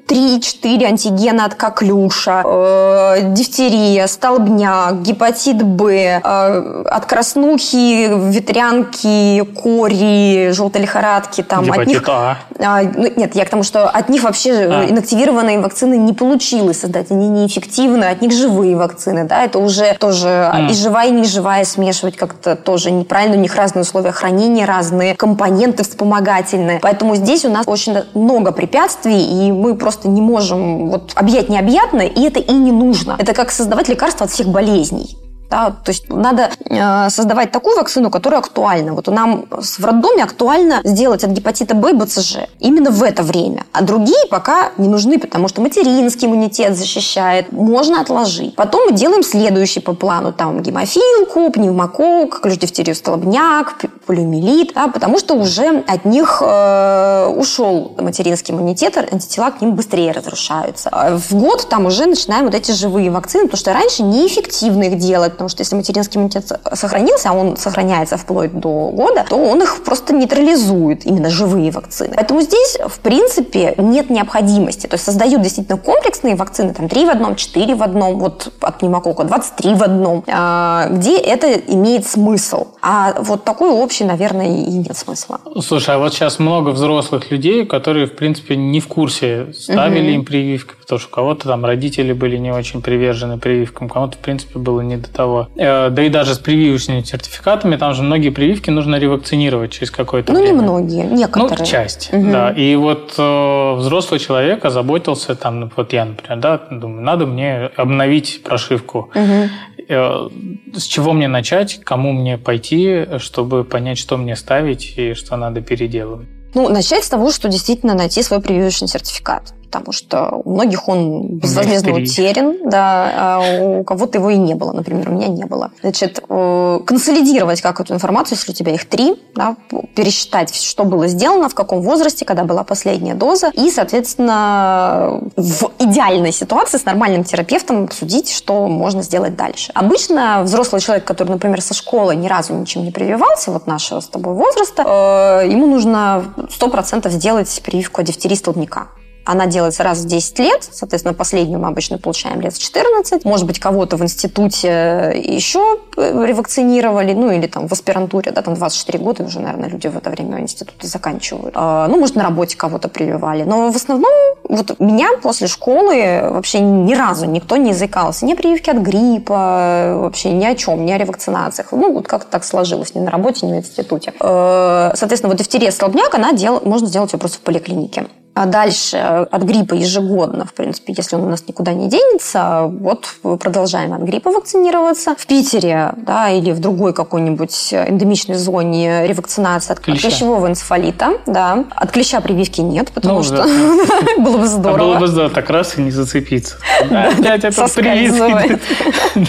3-4 антигена от коклюша, э, дифтерия, столбняк, гепатит Б, э, от краснухи, ветрянки, кори, желтой лихорадки. Там, Гепатит от них, А. а. Ну, нет, я к тому, что от них вообще а. инактивированные вакцины не получилось создать. Они неэффективны, от них живые вакцины. Да? Это уже тоже mm. и живая, и неживая смешивать как-то тоже неправильно. У них разные условия хранения, разные компоненты вспомогательные. Поэтому здесь у нас очень много препятствий, и мы просто не можем вот, объять необъятное, и это и не нужно нужно. Это как создавать лекарства от всех болезней. Да, то есть надо э, создавать такую вакцину, которая актуальна. Вот нам в роддоме актуально сделать от гепатита Б БЦЖ именно в это время. А другие пока не нужны, потому что материнский иммунитет защищает. Можно отложить. Потом мы делаем следующий по плану. Там гемофилку, пневмокок, клюшдифтерию столбняк, полиомиелит. Да, потому что уже от них э, ушел материнский иммунитет, антитела к ним быстрее разрушаются. А в год там уже начинаем вот эти живые вакцины, потому что раньше неэффективно их делать потому что если материнский иммунитет сохранился, а он сохраняется вплоть до года, то он их просто нейтрализует, именно живые вакцины. Поэтому здесь, в принципе, нет необходимости. То есть создают действительно комплексные вакцины, там 3 в одном, 4 в одном, вот от пневмокока 23 в одном, а, где это имеет смысл. А вот такой общий, наверное, и нет смысла. Слушай, а вот сейчас много взрослых людей, которые, в принципе, не в курсе, ставили угу. им прививки, потому что у кого-то там родители были не очень привержены прививкам, кому-то, в принципе, было не до того того. Э, да и даже с прививочными сертификатами, там же многие прививки нужно ревакцинировать через какое-то ну, время. Ну, не многие, некоторые. Ну, часть, угу. да. И вот э, взрослый человек озаботился, там, вот я, например, да, думаю, надо мне обновить прошивку. Угу. Э, с чего мне начать, кому мне пойти, чтобы понять, что мне ставить и что надо переделывать? Ну, начать с того, что действительно найти свой прививочный сертификат потому что у многих он безвозмездно утерян, да, а у кого-то его и не было, например, у меня не было. Значит, э, консолидировать как эту информацию, если у тебя их три, да, пересчитать, что было сделано, в каком возрасте, когда была последняя доза, и, соответственно, в идеальной ситуации с нормальным терапевтом обсудить, что можно сделать дальше. Обычно взрослый человек, который, например, со школы ни разу ничем не прививался, вот нашего с тобой возраста, э, ему нужно 100% сделать прививку от дифтерии столбняка. Она делается раз в 10 лет, соответственно, последнюю мы обычно получаем лет в 14. Может быть, кого-то в институте еще ревакцинировали, ну или там в аспирантуре, да, там 24 года уже, наверное, люди в это время институты заканчивают. А, ну, может, на работе кого-то прививали. Но в основном вот меня после школы вообще ни разу никто не языкался. Ни о прививке от гриппа, вообще ни о чем, ни о ревакцинациях. Ну, вот как-то так сложилось, ни на работе, ни в институте. Э, соответственно, вот дифтерия столбняк, она дел... можно сделать ее просто в поликлинике. А дальше э, от гриппа ежегодно, в принципе, если он у нас никуда не денется, вот продолжаем от гриппа вакцинироваться. В Питере, да, или в другой какой-нибудь эндемичной зоне ревакцинация от клеща. клещевого энцефалита, да. От клеща прививки нет, потому ну, что было бы здорово. Было бы здорово, так раз и не зацепиться. Опять это прививки.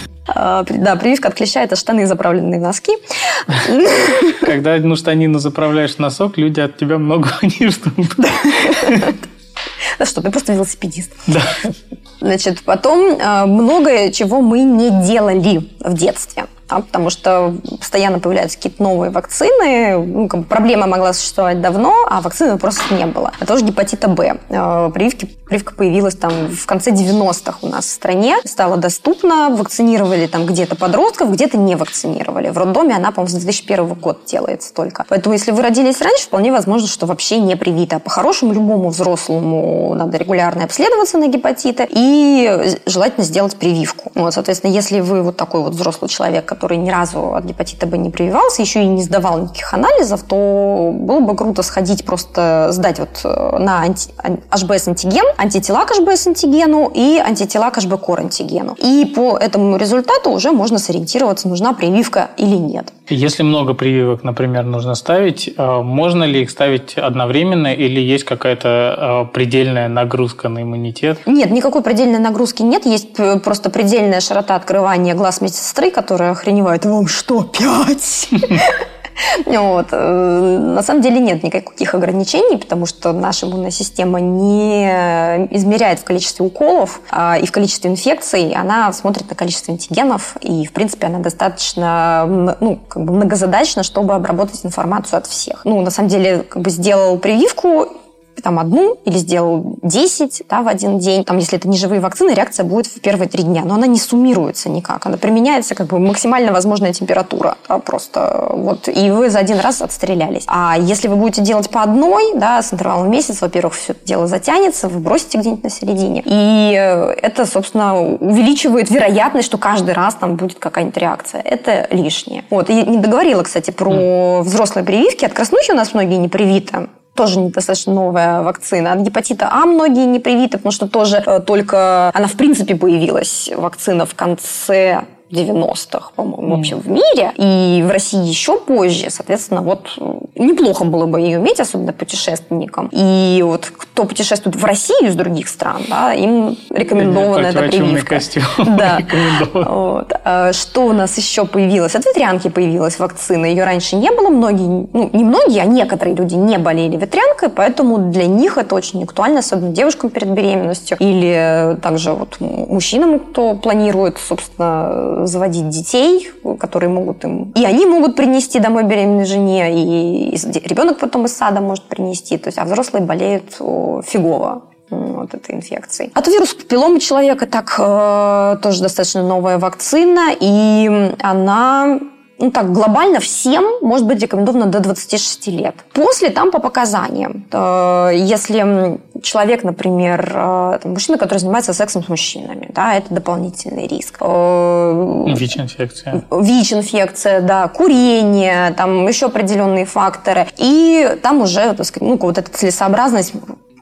А, да, прививка от клеща – это штаны, заправленные в носки. Когда ну, штанину заправляешь в носок, люди от тебя много не ждут. Да что, ты просто велосипедист. Да. Значит, потом э, многое, чего мы не делали в детстве да, потому что постоянно появляются какие-то новые вакцины. Ну, как бы проблема могла существовать давно, а вакцины просто не было. А тоже гепатита Б. Э, прививки, прививка появилась там в конце 90-х у нас в стране, стала доступна, вакцинировали там где-то подростков, где-то не вакцинировали. В роддоме она, по-моему, с 2001 года делается только. Поэтому, если вы родились раньше, вполне возможно, что вообще не привита. А по-хорошему, любому взрослому надо регулярно обследоваться на гепатиты и желательно сделать прививку. Вот, соответственно, если вы вот такой вот взрослый человек, который ни разу от гепатита Б не прививался, еще и не сдавал никаких анализов, то было бы круто сходить просто сдать вот э, на анти, HBS-антиген, антитела к HBS-антигену и антитела к антигену. И по этому результату уже можно сориентироваться, нужна прививка или нет. Если много прививок, например, нужно ставить, э, можно ли их ставить одновременно или есть какая-то э, предельная нагрузка на иммунитет? Нет, никакой предельной нагрузки нет. Есть просто предельная широта открывания глаз медсестры, которая охреневает. Вам что, пять? Вот. Э, на самом деле нет никаких ограничений, потому что наша иммунная система не измеряет в количестве уколов а и в количестве инфекций. Она смотрит на количество антигенов, и, в принципе, она достаточно ну, как бы многозадачна, чтобы обработать информацию от всех. Ну, на самом деле, как бы сделал прививку, там одну или сделал 10 да, в один день. Там, если это не живые вакцины, реакция будет в первые три дня. Но она не суммируется никак. Она применяется как бы максимально возможная температура. Да, просто вот. И вы за один раз отстрелялись. А если вы будете делать по одной, да, с интервалом в месяц, во-первых, все это дело затянется, вы бросите где-нибудь на середине. И э, это, собственно, увеличивает вероятность, что каждый раз там будет какая-нибудь реакция. Это лишнее. Вот. И не договорила, кстати, про взрослые прививки. От краснухи у нас многие не привиты тоже недостаточно новая вакцина. От гепатита А многие не привиты, потому что тоже э, только она в принципе появилась, вакцина в конце 90-х, по-моему, mm. вообще в мире. И в России еще позже. Соответственно, вот неплохо было бы ее иметь, особенно путешественникам. И вот кто путешествует в Россию из других стран, да, им рекомендована эта прививка. Костюм. Да. вот. А что у нас еще появилось? От ветрянки появилась вакцина. Ее раньше не было. Многие, ну, не многие, а некоторые люди не болели ветрянкой, поэтому для них это очень актуально, особенно девушкам перед беременностью. Или также вот мужчинам, кто планирует, собственно, заводить детей, которые могут им... И они могут принести домой беременной жене, и ребенок потом из сада может принести. То есть, а взрослые болеют фигово вот этой инфекцией. От вируса папилломы человека так э, тоже достаточно новая вакцина, и она ну так, глобально всем может быть рекомендовано до 26 лет. После там по показаниям. Э, если человек, например, э, мужчина, который занимается сексом с мужчинами, да, это дополнительный риск. Э, ВИЧ-инфекция. ВИЧ-инфекция, да, курение, там еще определенные факторы. И там уже, так сказать, ну, вот эта целесообразность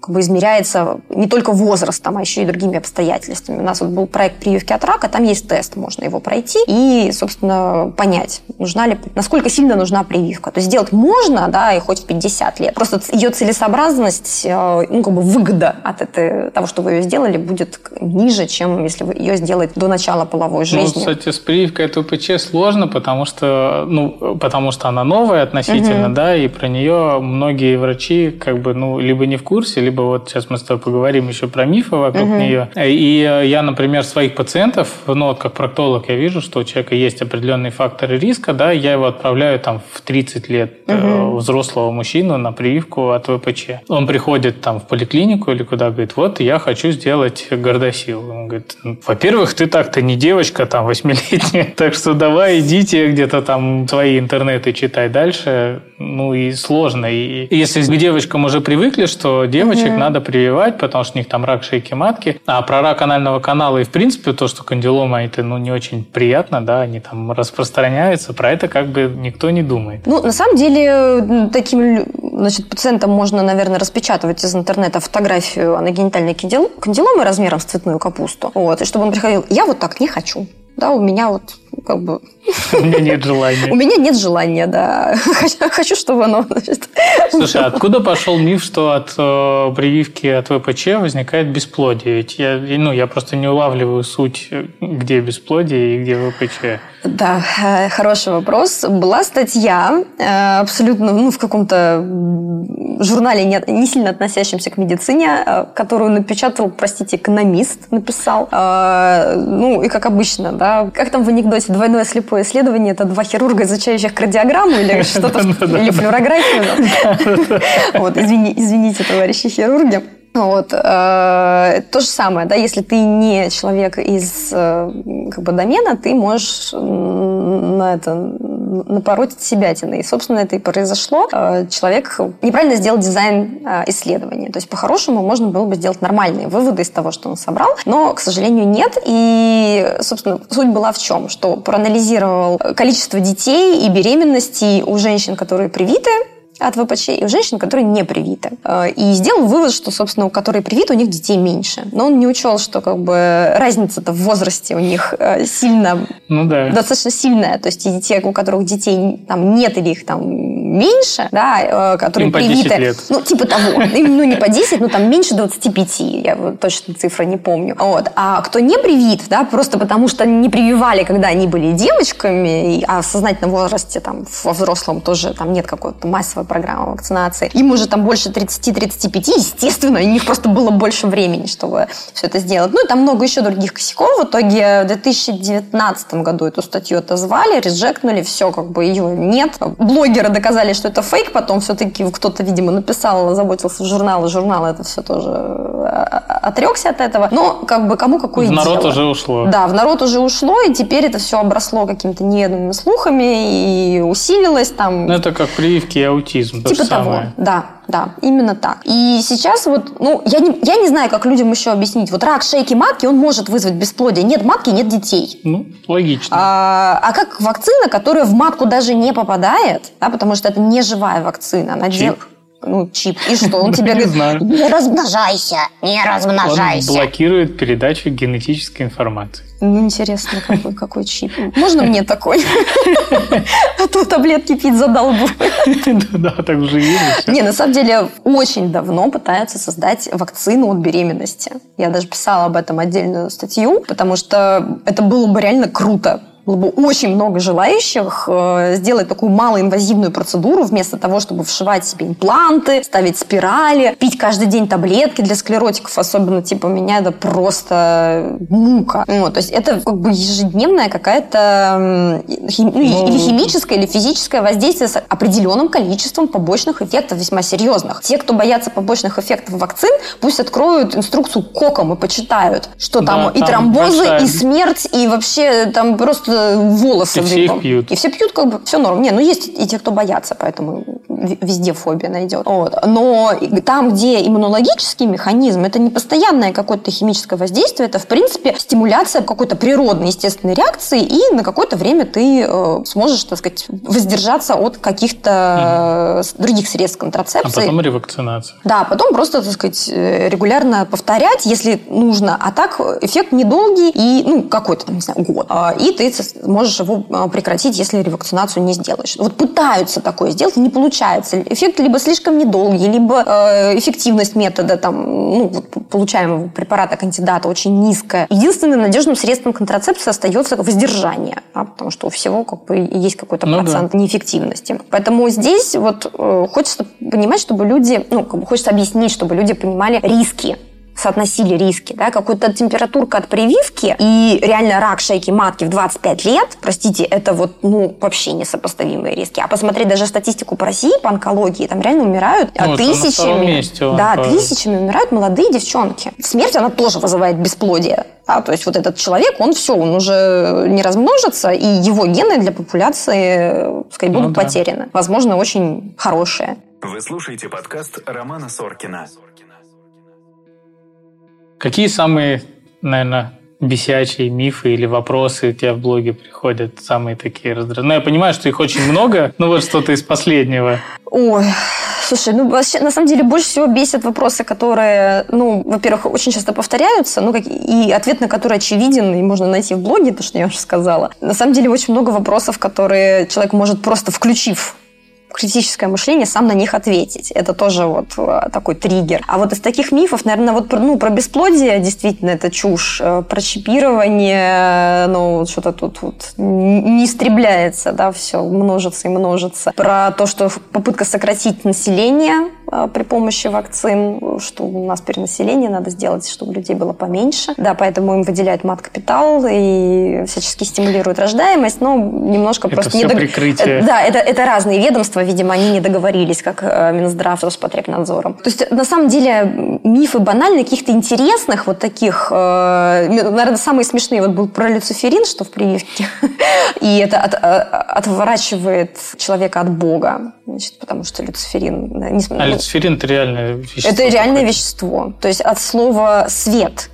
как бы измеряется не только возрастом, а еще и другими обстоятельствами. У нас вот был проект прививки от рака, там есть тест, можно его пройти и, собственно, понять, нужна ли, насколько сильно нужна прививка. То есть сделать можно, да, и хоть в 50 лет. Просто ее целесообразность, э, ну, как бы выгода от этой, того, что вы ее сделали, будет ниже, чем если вы ее сделаете до начала половой ну, жизни. Ну, кстати, с прививкой от УПЧ сложно, потому что, ну, потому что она новая относительно, угу. да, и про нее многие врачи как бы, ну, либо не в курсе, либо вот сейчас мы с тобой поговорим еще про мифы вокруг угу. нее. И я, например, своих пациентов, ну вот как проктолог я вижу, что у человека есть определенные факторы риска, да, я его отправляю там в 30 лет угу. взрослого мужчину на прививку от ВПЧ. Он приходит там в поликлинику или куда, говорит, вот я хочу сделать гордосил. Он говорит, «Ну, во-первых, ты так-то не девочка там восьмилетняя, так что давай идите где-то там свои интернеты читай дальше. Ну и сложно. И если к девочкам уже привыкли, что девочка девочек надо прививать, потому что у них там рак шейки матки. А про рак анального канала и, в принципе, то, что кандилома, это ну, не очень приятно, да, они там распространяются, про это как бы никто не думает. Ну, на самом деле, таким значит, пациентам можно, наверное, распечатывать из интернета фотографию аногенитальной кандиломы размером с цветную капусту. Вот, и чтобы он приходил, я вот так не хочу. Да, у меня вот как бы... У меня нет желания. У меня нет желания, да. Хочу, чтобы оно... Слушай, откуда пошел миф, что от э, прививки от ВПЧ возникает бесплодие? Ведь я, ну, я просто не улавливаю суть, где бесплодие и где ВПЧ. Да, э, хороший вопрос. Была статья э, абсолютно ну, в каком-то журнале, не, не сильно относящемся к медицине, э, которую напечатал, простите, экономист написал. Э, ну, и как обычно, да, как там в анекдоте, двойное слепое исследование, это два хирурга, изучающих кардиограмму или что-то, или флюорографию. Вот, извините, товарищи хирурги. Вот. Э, то же самое, да, если ты не человек из э, как бы, домена, ты можешь на это напороть себя И, собственно, это и произошло. Э, человек неправильно сделал дизайн э, исследования. То есть, по-хорошему, можно было бы сделать нормальные выводы из того, что он собрал, но, к сожалению, нет. И, собственно, суть была в чем? Что проанализировал количество детей и беременностей у женщин, которые привиты, от ВПЧ и у женщин, которые не привиты. Э, и сделал вывод, что, собственно, у которых привиты, у них детей меньше. Но он не учел, что как бы разница-то в возрасте у них э, сильно, ну, да. достаточно сильная. То есть и те, у которых детей там нет или их там меньше, да, э, которые Им привиты. По 10 лет. Ну, типа того. Им, ну, не по 10, но там меньше 25. Я вот точно цифры не помню. Вот. А кто не привит, да, просто потому что не прививали, когда они были девочками, а в сознательном возрасте, там, во взрослом тоже там нет какой-то массовой программа вакцинации. Им уже там больше 30-35, естественно, у них просто было больше времени, чтобы все это сделать. Ну и там много еще других косяков. В итоге в 2019 году эту статью отозвали, реджекнули, все, как бы ее нет. Блогеры доказали, что это фейк, потом все-таки кто-то, видимо, написал, заботился в журналы, журнал это все тоже а, отрекся от этого. Но как бы кому какое в дело. В народ уже ушло. Да, в народ уже ушло, и теперь это все обросло какими-то неведомыми слухами и усилилось там. Ну, это как прививки и аутизм аутизм. То типа того, самое. да, да, именно так. И сейчас вот, ну, я не, я не знаю, как людям еще объяснить. Вот рак шейки матки, он может вызвать бесплодие. Нет матки, нет детей. Ну, логично. А, а как вакцина, которая в матку даже не попадает, да, потому что это не живая вакцина. Она Чип. Дел ну, чип. И что? Он тебе говорит, не размножайся, не размножайся. Он блокирует передачу генетической информации. Ну, интересно, какой, какой чип. Можно мне такой? А то таблетки пить задолбу. Да, так уже есть. Не, на самом деле, очень давно пытаются создать вакцину от беременности. Я даже писала об этом отдельную статью, потому что это было бы реально круто было бы очень много желающих э, сделать такую малоинвазивную процедуру вместо того, чтобы вшивать себе импланты, ставить спирали, пить каждый день таблетки для склеротиков, особенно типа меня это просто мука. Вот, то есть это как бы ежедневная какая-то хим... ну, или химическое, или физическое воздействие с определенным количеством побочных эффектов весьма серьезных. Те, кто боятся побочных эффектов вакцин, пусть откроют инструкцию коком и почитают, что там да, и там тромбозы, большая... и смерть, и вообще там просто волосы. И все их пьют. И все пьют, как бы, все норм. Не, ну есть и те, кто боятся, поэтому везде фобия найдет. Вот. Но там, где иммунологический механизм, это не постоянное какое-то химическое воздействие, это, в принципе, стимуляция какой-то природной, естественной реакции, и на какое-то время ты э, сможешь, так сказать, воздержаться от каких-то угу. других средств контрацепции. А потом ревакцинация. Да, потом просто, так сказать, э, регулярно повторять, если нужно. А так эффект недолгий и, ну, какой-то, не знаю, год. А, и ты можешь его а, прекратить, если ревакцинацию не сделаешь. Вот пытаются такое сделать, не получается. Эффект либо слишком недолгий, либо э, эффективность метода там, ну, вот, получаемого препарата кандидата очень низкая. Единственным надежным средством контрацепции остается воздержание, да, потому что у всего как бы есть какой-то ну, процент да. неэффективности. Поэтому здесь вот э, хочется понимать, чтобы люди, ну, как бы хочется объяснить, чтобы люди понимали риски соотносили риски, да, какую-то температурку от прививки и реально рак шейки матки в 25 лет, простите, это вот, ну, вообще несопоставимые риски. А посмотреть даже статистику по России по онкологии, там реально умирают ну, тысячами. Месте, да, по... тысячами умирают молодые девчонки. Смерть, она тоже вызывает бесплодие. Да, то есть вот этот человек, он все, он уже не размножится, и его гены для популяции, пускай, будут ну, да. потеряны. Возможно, очень хорошие. Вы слушаете подкаст Романа Соркина. Какие самые, наверное, бесячие мифы или вопросы у тебя в блоге приходят, самые такие раздраженные? Ну, я понимаю, что их очень много, но вот что-то из последнего. Ой, Слушай, ну вообще, на самом деле больше всего бесят вопросы, которые, ну, во-первых, очень часто повторяются, ну, как, и ответ на который очевиден, и можно найти в блоге, то, что я уже сказала. На самом деле очень много вопросов, которые человек может просто включив критическое мышление, сам на них ответить. Это тоже вот э, такой триггер. А вот из таких мифов, наверное, вот ну, про бесплодие действительно это чушь. Э, про чипирование, ну, что-то тут вот не истребляется, да, все множится и множится. Про то, что попытка сократить население при помощи вакцин, что у нас перенаселение, надо сделать, чтобы людей было поменьше. Да, поэтому им выделяют мат-капитал и всячески стимулируют рождаемость, но немножко это просто... Не прикрытие. Да, это, это разные ведомства, видимо, они не договорились, как э, Минздрав с Роспотребнадзором. То есть, на самом деле, мифы банальные, каких-то интересных вот таких, э, наверное, самые смешные вот был про люциферин, что в прививке, и это от, э, отворачивает человека от Бога, значит, потому что люциферин... А люциферин – это реальное вещество? Это реальное вещество, то есть от слова «свет»,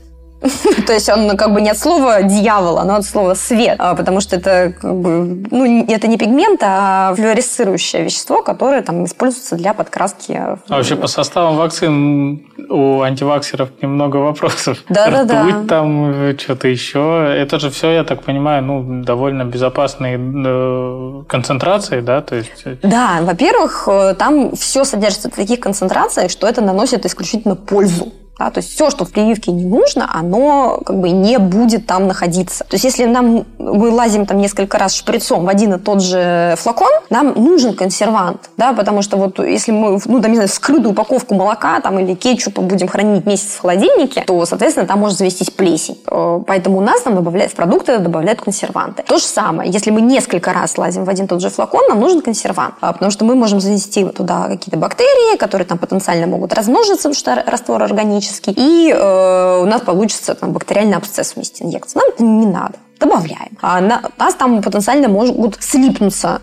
То есть он как бы не от слова дьявола, но от слова свет, а, потому что это как бы, ну, это не пигмент, а флуоресцирующее вещество, которое там используется для подкраски. А вообще по составам вакцин у антиваксеров немного вопросов. Да, да, да. Ртуть там, что-то еще. Это же все, я так понимаю, ну, довольно безопасные э, концентрации, да? То есть... Да, во-первых, э, там все содержится в таких концентрациях, что это наносит исключительно пользу. Да, то есть все, что в прививке не нужно, оно как бы не будет там находиться. То есть если нам мы лазим там несколько раз шприцом в один и тот же флакон, нам нужен консервант, да, потому что вот если мы, ну, там, не знаю, скрытую упаковку молока там или кетчупа будем хранить месяц в холодильнике, то, соответственно, там может завестись плесень. Э, поэтому у нас там добавляют в продукты добавляют консерванты. То же самое, если мы несколько раз лазим в один и тот же флакон, нам нужен консервант, а, потому что мы можем занести туда какие-то бактерии, которые там потенциально могут размножиться, потому что раствор органический, химический, и э, у нас получится там, бактериальный абсцесс вместе инъекции. Нам это не надо добавляем. А на, нас там потенциально могут слипнуться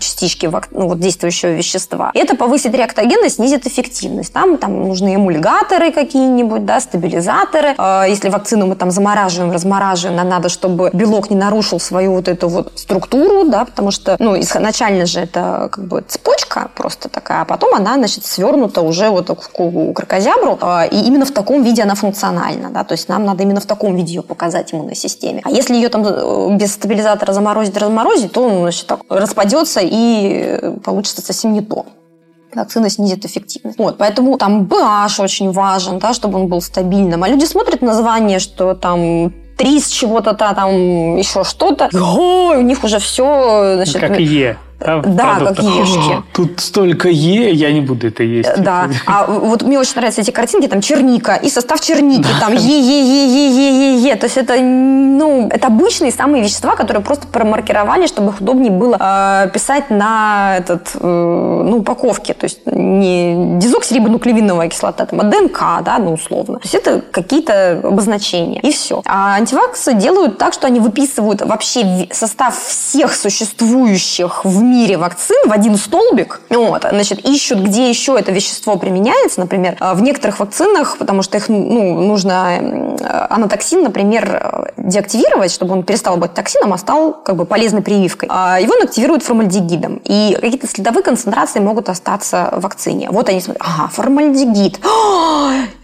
частички ну, вот, действующего вещества. Это повысит реактогенность, снизит эффективность. Там, там нужны эмульгаторы какие-нибудь, да, стабилизаторы. А если вакцину мы там замораживаем, размораживаем, нам надо, чтобы белок не нарушил свою вот эту вот структуру, да, потому что, ну, изначально же это как бы цепочка просто такая, а потом она, значит, свернута уже вот к крокозябру, а, и именно в таком виде она функциональна, да, то есть нам надо именно в таком виде ее показать иммунной системе. А если ее там э, без стабилизатора заморозить, разморозить, то он, значит, так распадется и получится совсем не то вакцина снизит эффективность. Вот, поэтому там BH очень важен, да, чтобы он был стабильным. А люди смотрят название, что там три с чего-то там еще что-то. Ой, у них уже все... Значит, как Е. Да, да как ешки. Тут столько Е, я не буду это есть. Да. А вот мне очень нравятся эти картинки, там черника и состав черники, там Е, Е, Е, Е, Е, Е, Е. То есть это, ну, это обычные самые вещества, которые просто промаркировали, чтобы их удобнее было э, писать на этот, э, ну, упаковке. То есть не дезоксирибонуклеиновая кислота, там, а ДНК, да, ну, условно. То есть это какие-то обозначения. И все. А антиваксы делают так, что они выписывают вообще состав всех существующих в мире вакцин в один столбик. Вот, значит, ищут, где еще это вещество применяется. Например, э, в некоторых вакцинах, потому что их ну, нужно э, анатоксин, например, э, деактивировать, чтобы он перестал быть токсином, а стал как бы полезной прививкой. А его активируют формальдегидом. И какие-то следовые концентрации могут остаться в вакцине. Вот они смотрят, ага, формальдегид.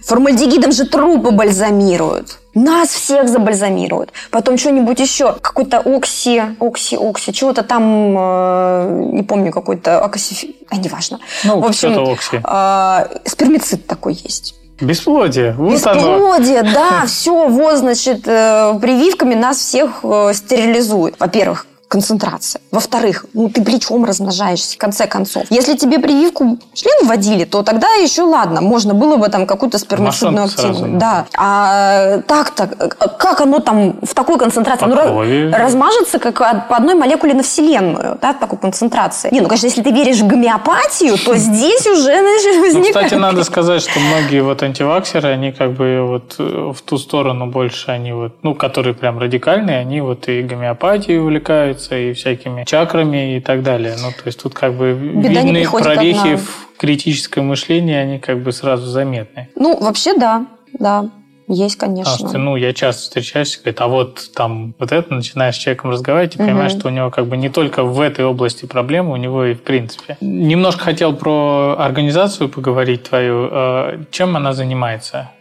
Формальдегидом же трупы бальзамируют. Нас всех забальзамируют. Потом что-нибудь еще. Какой-то окси, окси, окси. Чего-то там, э, не помню, какой-то окси... А, неважно. Ну, в общем, окси. Э, спермицид такой есть. Бесплодие. Вот Бесплодие, оно. да, все, вот, значит, э, прививками нас всех э, стерилизуют. Во-первых, концентрация. Во-вторых, ну ты плечом размножаешься, в конце концов. Если тебе прививку член вводили, то тогда еще ладно, можно было бы там какую-то спермицидную активность. Да. А так-то, как оно там в такой концентрации? По ну, размажется как по одной молекуле на Вселенную, да, в такой концентрации. Не, ну, конечно, если ты веришь в гомеопатию, то здесь уже, знаешь, возникает... Ну, кстати, надо сказать, что многие вот антиваксеры, они как бы вот э, в ту сторону больше, они вот, ну, которые прям радикальные, они вот и гомеопатией увлекаются, занимаются и всякими чакрами и так далее. Ну, то есть тут как бы Беда видны прорехи в критическом мышлении, они как бы сразу заметны. Ну, вообще да, да. Есть, конечно. Потому что, ну, я часто встречаюсь, говорит, а вот там вот это, начинаешь с человеком разговаривать и угу. понимаешь, что у него как бы не только в этой области проблемы, у него и в принципе. Немножко хотел про организацию поговорить твою. Э, чем она занимается?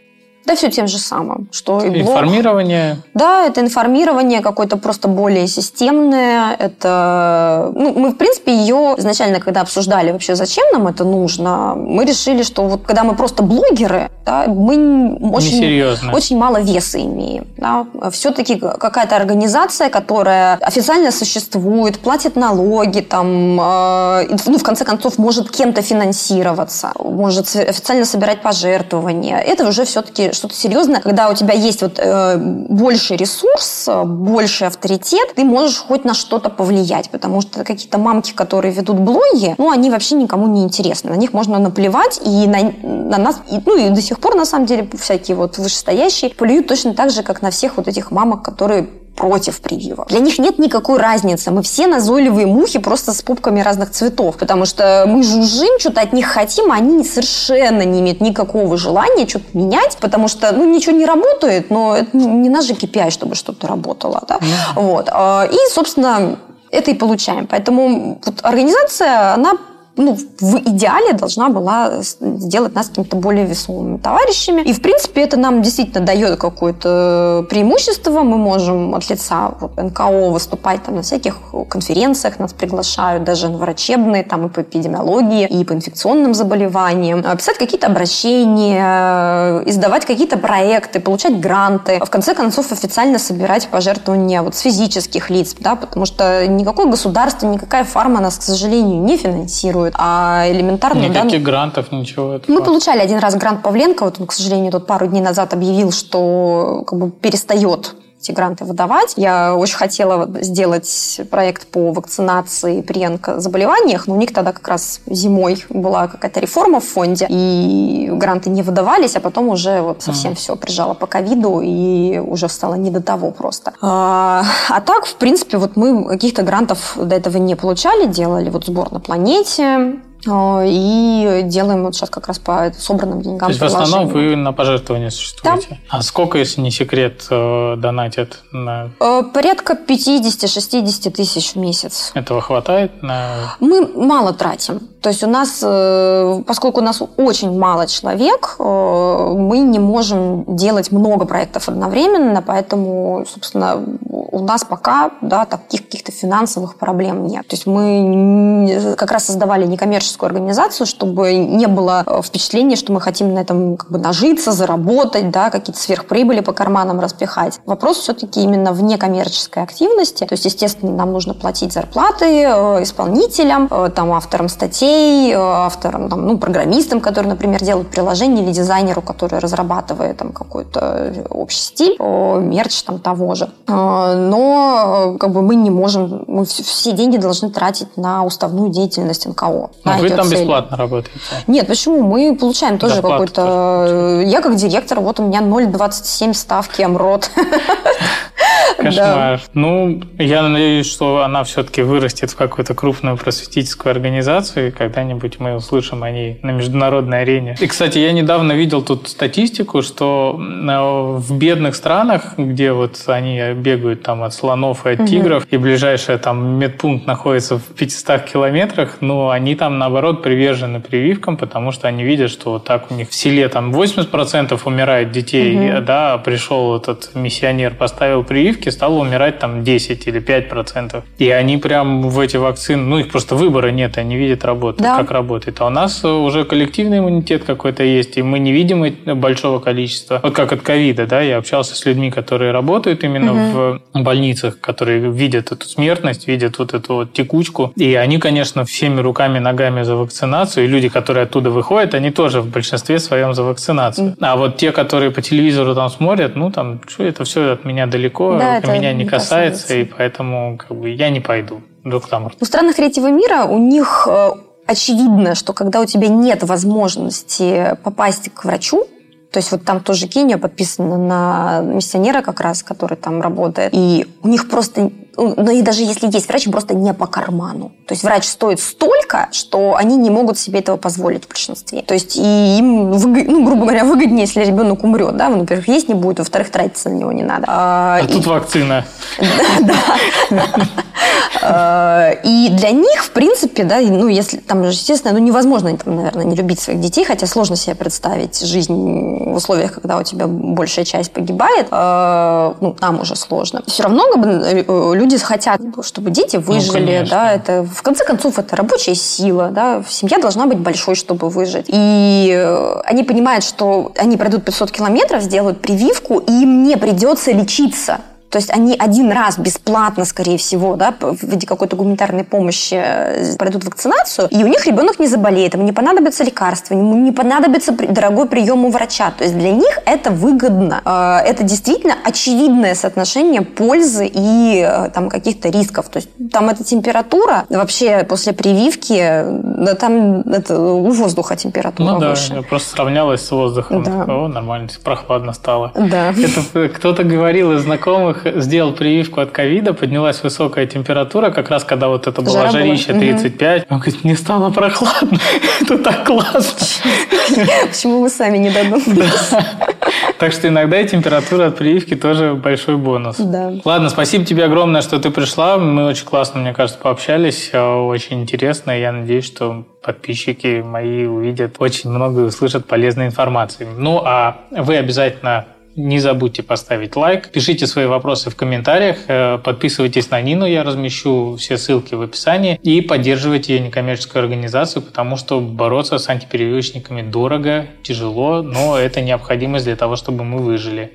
Да все тем же самым, что и блог. Информирование. Да, это информирование какое-то просто более системное. Это, ну, мы в принципе ее изначально, когда обсуждали вообще, зачем нам это нужно, мы решили, что вот когда мы просто блогеры, да, мы очень, очень мало веса имеем. Да. Все-таки какая-то организация, которая официально существует, платит налоги, там, э, ну, в конце концов, может кем-то финансироваться, может официально собирать пожертвования. Это уже все-таки что-то серьезное, когда у тебя есть вот э, больше ресурс, больше авторитет, ты можешь хоть на что-то повлиять, потому что какие-то мамки, которые ведут блоги, ну, они вообще никому не интересны. На них можно наплевать, и на, на нас, и, ну, и до сих пор, на самом деле, всякие вот вышестоящие плюют точно так же, как на всех вот этих мамок, которые против прививок. Для них нет никакой разницы. Мы все назойливые мухи просто с пупками разных цветов, потому что мы жужжим, что-то от них хотим, а они совершенно не имеют никакого желания что-то менять, потому что, ну, ничего не работает, но это не наш же KPI, чтобы что-то работало, да. Mm-hmm. Вот. А, и, собственно, это и получаем. Поэтому вот организация, она ну, в идеале должна была сделать нас какими-то более весомыми товарищами. И, в принципе, это нам действительно дает какое-то преимущество. Мы можем от лица вот, НКО выступать там, на всяких конференциях, нас приглашают даже на врачебные, там и по эпидемиологии, и по инфекционным заболеваниям, писать какие-то обращения, издавать какие-то проекты, получать гранты, в конце концов официально собирать пожертвования вот с физических лиц, да, потому что никакое государство, никакая фарма нас, к сожалению, не финансирует существует, а элементарно... Никаких да, грантов, ничего. Мы получали один раз грант Павленко, вот он, к сожалению, тут пару дней назад объявил, что как бы перестает эти гранты выдавать. Я очень хотела сделать проект по вакцинации при онкозаболеваниях, но у них тогда как раз зимой была какая-то реформа в фонде, и гранты не выдавались, а потом уже вот совсем mm. все прижало по ковиду, и уже стало не до того просто. А, а так, в принципе, вот мы каких-то грантов до этого не получали, делали вот сбор на планете, и делаем вот сейчас как раз по собранным деньгам. То есть в основном вы на пожертвования существуете? Да. А сколько, если не секрет, э, донатят? На... Э, порядка 50-60 тысяч в месяц. Этого хватает? На... Мы мало тратим. То есть у нас, э, поскольку у нас очень мало человек, мы не можем делать много проектов одновременно, поэтому, собственно, у нас пока да, таких каких-то финансовых проблем нет. То есть мы как раз создавали некоммерческую некоммерческую организацию, чтобы не было э, впечатления, что мы хотим на этом как бы нажиться, заработать, да, какие-то сверхприбыли по карманам распихать. Вопрос все-таки именно в некоммерческой активности. То есть, естественно, нам нужно платить зарплаты э, исполнителям, э, там, авторам статей, авторам, там, ну, программистам, которые, например, делают приложение, или дизайнеру, который разрабатывает там какой-то общий стиль, мерч там того же. Но как бы мы не можем, мы все деньги должны тратить на уставную деятельность НКО. На вы там цели. бесплатно работаете? Нет, почему? Мы получаем тоже какой-то... Я как директор, вот у меня 0,27 ставки МРОД. Кошмар. Да. Ну, я надеюсь, что она все-таки вырастет в какую-то крупную просветительскую организацию, и когда-нибудь мы услышим о ней на международной арене. И, кстати, я недавно видел тут статистику, что э, в бедных странах, где вот они бегают там от слонов и от тигров, и ближайший там медпункт находится в 500 километрах, но они там, наоборот, привержены прививкам, потому что они видят, что вот так у них в селе там 80% умирает детей, угу. да, пришел этот миссионер, поставил прививки, стало умирать там 10 или 5 процентов. И они прям в эти вакцины, ну их просто выбора нет, они видят работу, да. как работает. А у нас уже коллективный иммунитет какой-то есть, и мы не видим большого количества. Вот как от ковида, да, я общался с людьми, которые работают именно угу. в больницах, которые видят эту смертность, видят вот эту вот текучку. И они, конечно, всеми руками, ногами за вакцинацию. И люди, которые оттуда выходят, они тоже в большинстве своем за вакцинацию. А вот те, которые по телевизору там смотрят, ну там, что это все от меня далеко, да, это меня не касается, касается, и поэтому как бы я не пойду. Там... У стран третьего мира у них э, очевидно, что когда у тебя нет возможности попасть к врачу, то есть вот там тоже Кения подписана на миссионера как раз, который там работает. И у них просто ну и даже если есть врач, просто не по карману. То есть врач стоит столько, что они не могут себе этого позволить в большинстве. То есть и им, ну, грубо говоря, выгоднее, если ребенок умрет, да, во-первых, есть не будет, во-вторых, тратиться на него не надо. А, а и... тут вакцина. Да, Э, и для них, в принципе, да, ну, если там, естественно, ну, невозможно, там, наверное, не любить своих детей, хотя сложно себе представить жизнь в условиях, когда у тебя большая часть погибает, э, ну, нам уже сложно. Все равно э, люди хотят, чтобы дети ну, выжили, ну, да, это, в конце концов, это рабочая сила, да, семья должна быть большой, чтобы выжить. И они понимают, что они пройдут 500 километров, сделают прививку, и им не придется лечиться. То есть они один раз бесплатно, скорее всего, да, в виде какой-то гуманитарной помощи э, пройдут вакцинацию, и у них ребенок не заболеет, ему не понадобится лекарства, ему не понадобится дорогой прием у врача. То есть для них это выгодно. Э, это действительно очевидное соотношение пользы и э, там каких-то рисков. То есть там эта температура вообще после прививки, да, там это у воздуха температура ну, выше. да, я просто сравнялась с воздухом. Да. О, нормально, прохладно стало. Да. Это кто-то говорил из знакомых, сделал прививку от ковида, поднялась высокая температура, как раз когда вот это было жарище 35. Он говорит, не стало прохладно. Это так классно. Почему вы сами не додумались? Так что иногда и температура от прививки тоже большой бонус. Да. Ладно, спасибо тебе огромное, что ты пришла. Мы очень классно, мне кажется, пообщались. Э, очень интересно. Я надеюсь, что подписчики мои увидят очень много и услышат полезной информации. Ну, а вы обязательно не забудьте поставить лайк, пишите свои вопросы в комментариях, э, подписывайтесь на Нину, я размещу все ссылки в описании, и поддерживайте ее некоммерческую организацию, потому что бороться с антиперевивочниками дорого, тяжело, но это необходимость для того, чтобы мы выжили.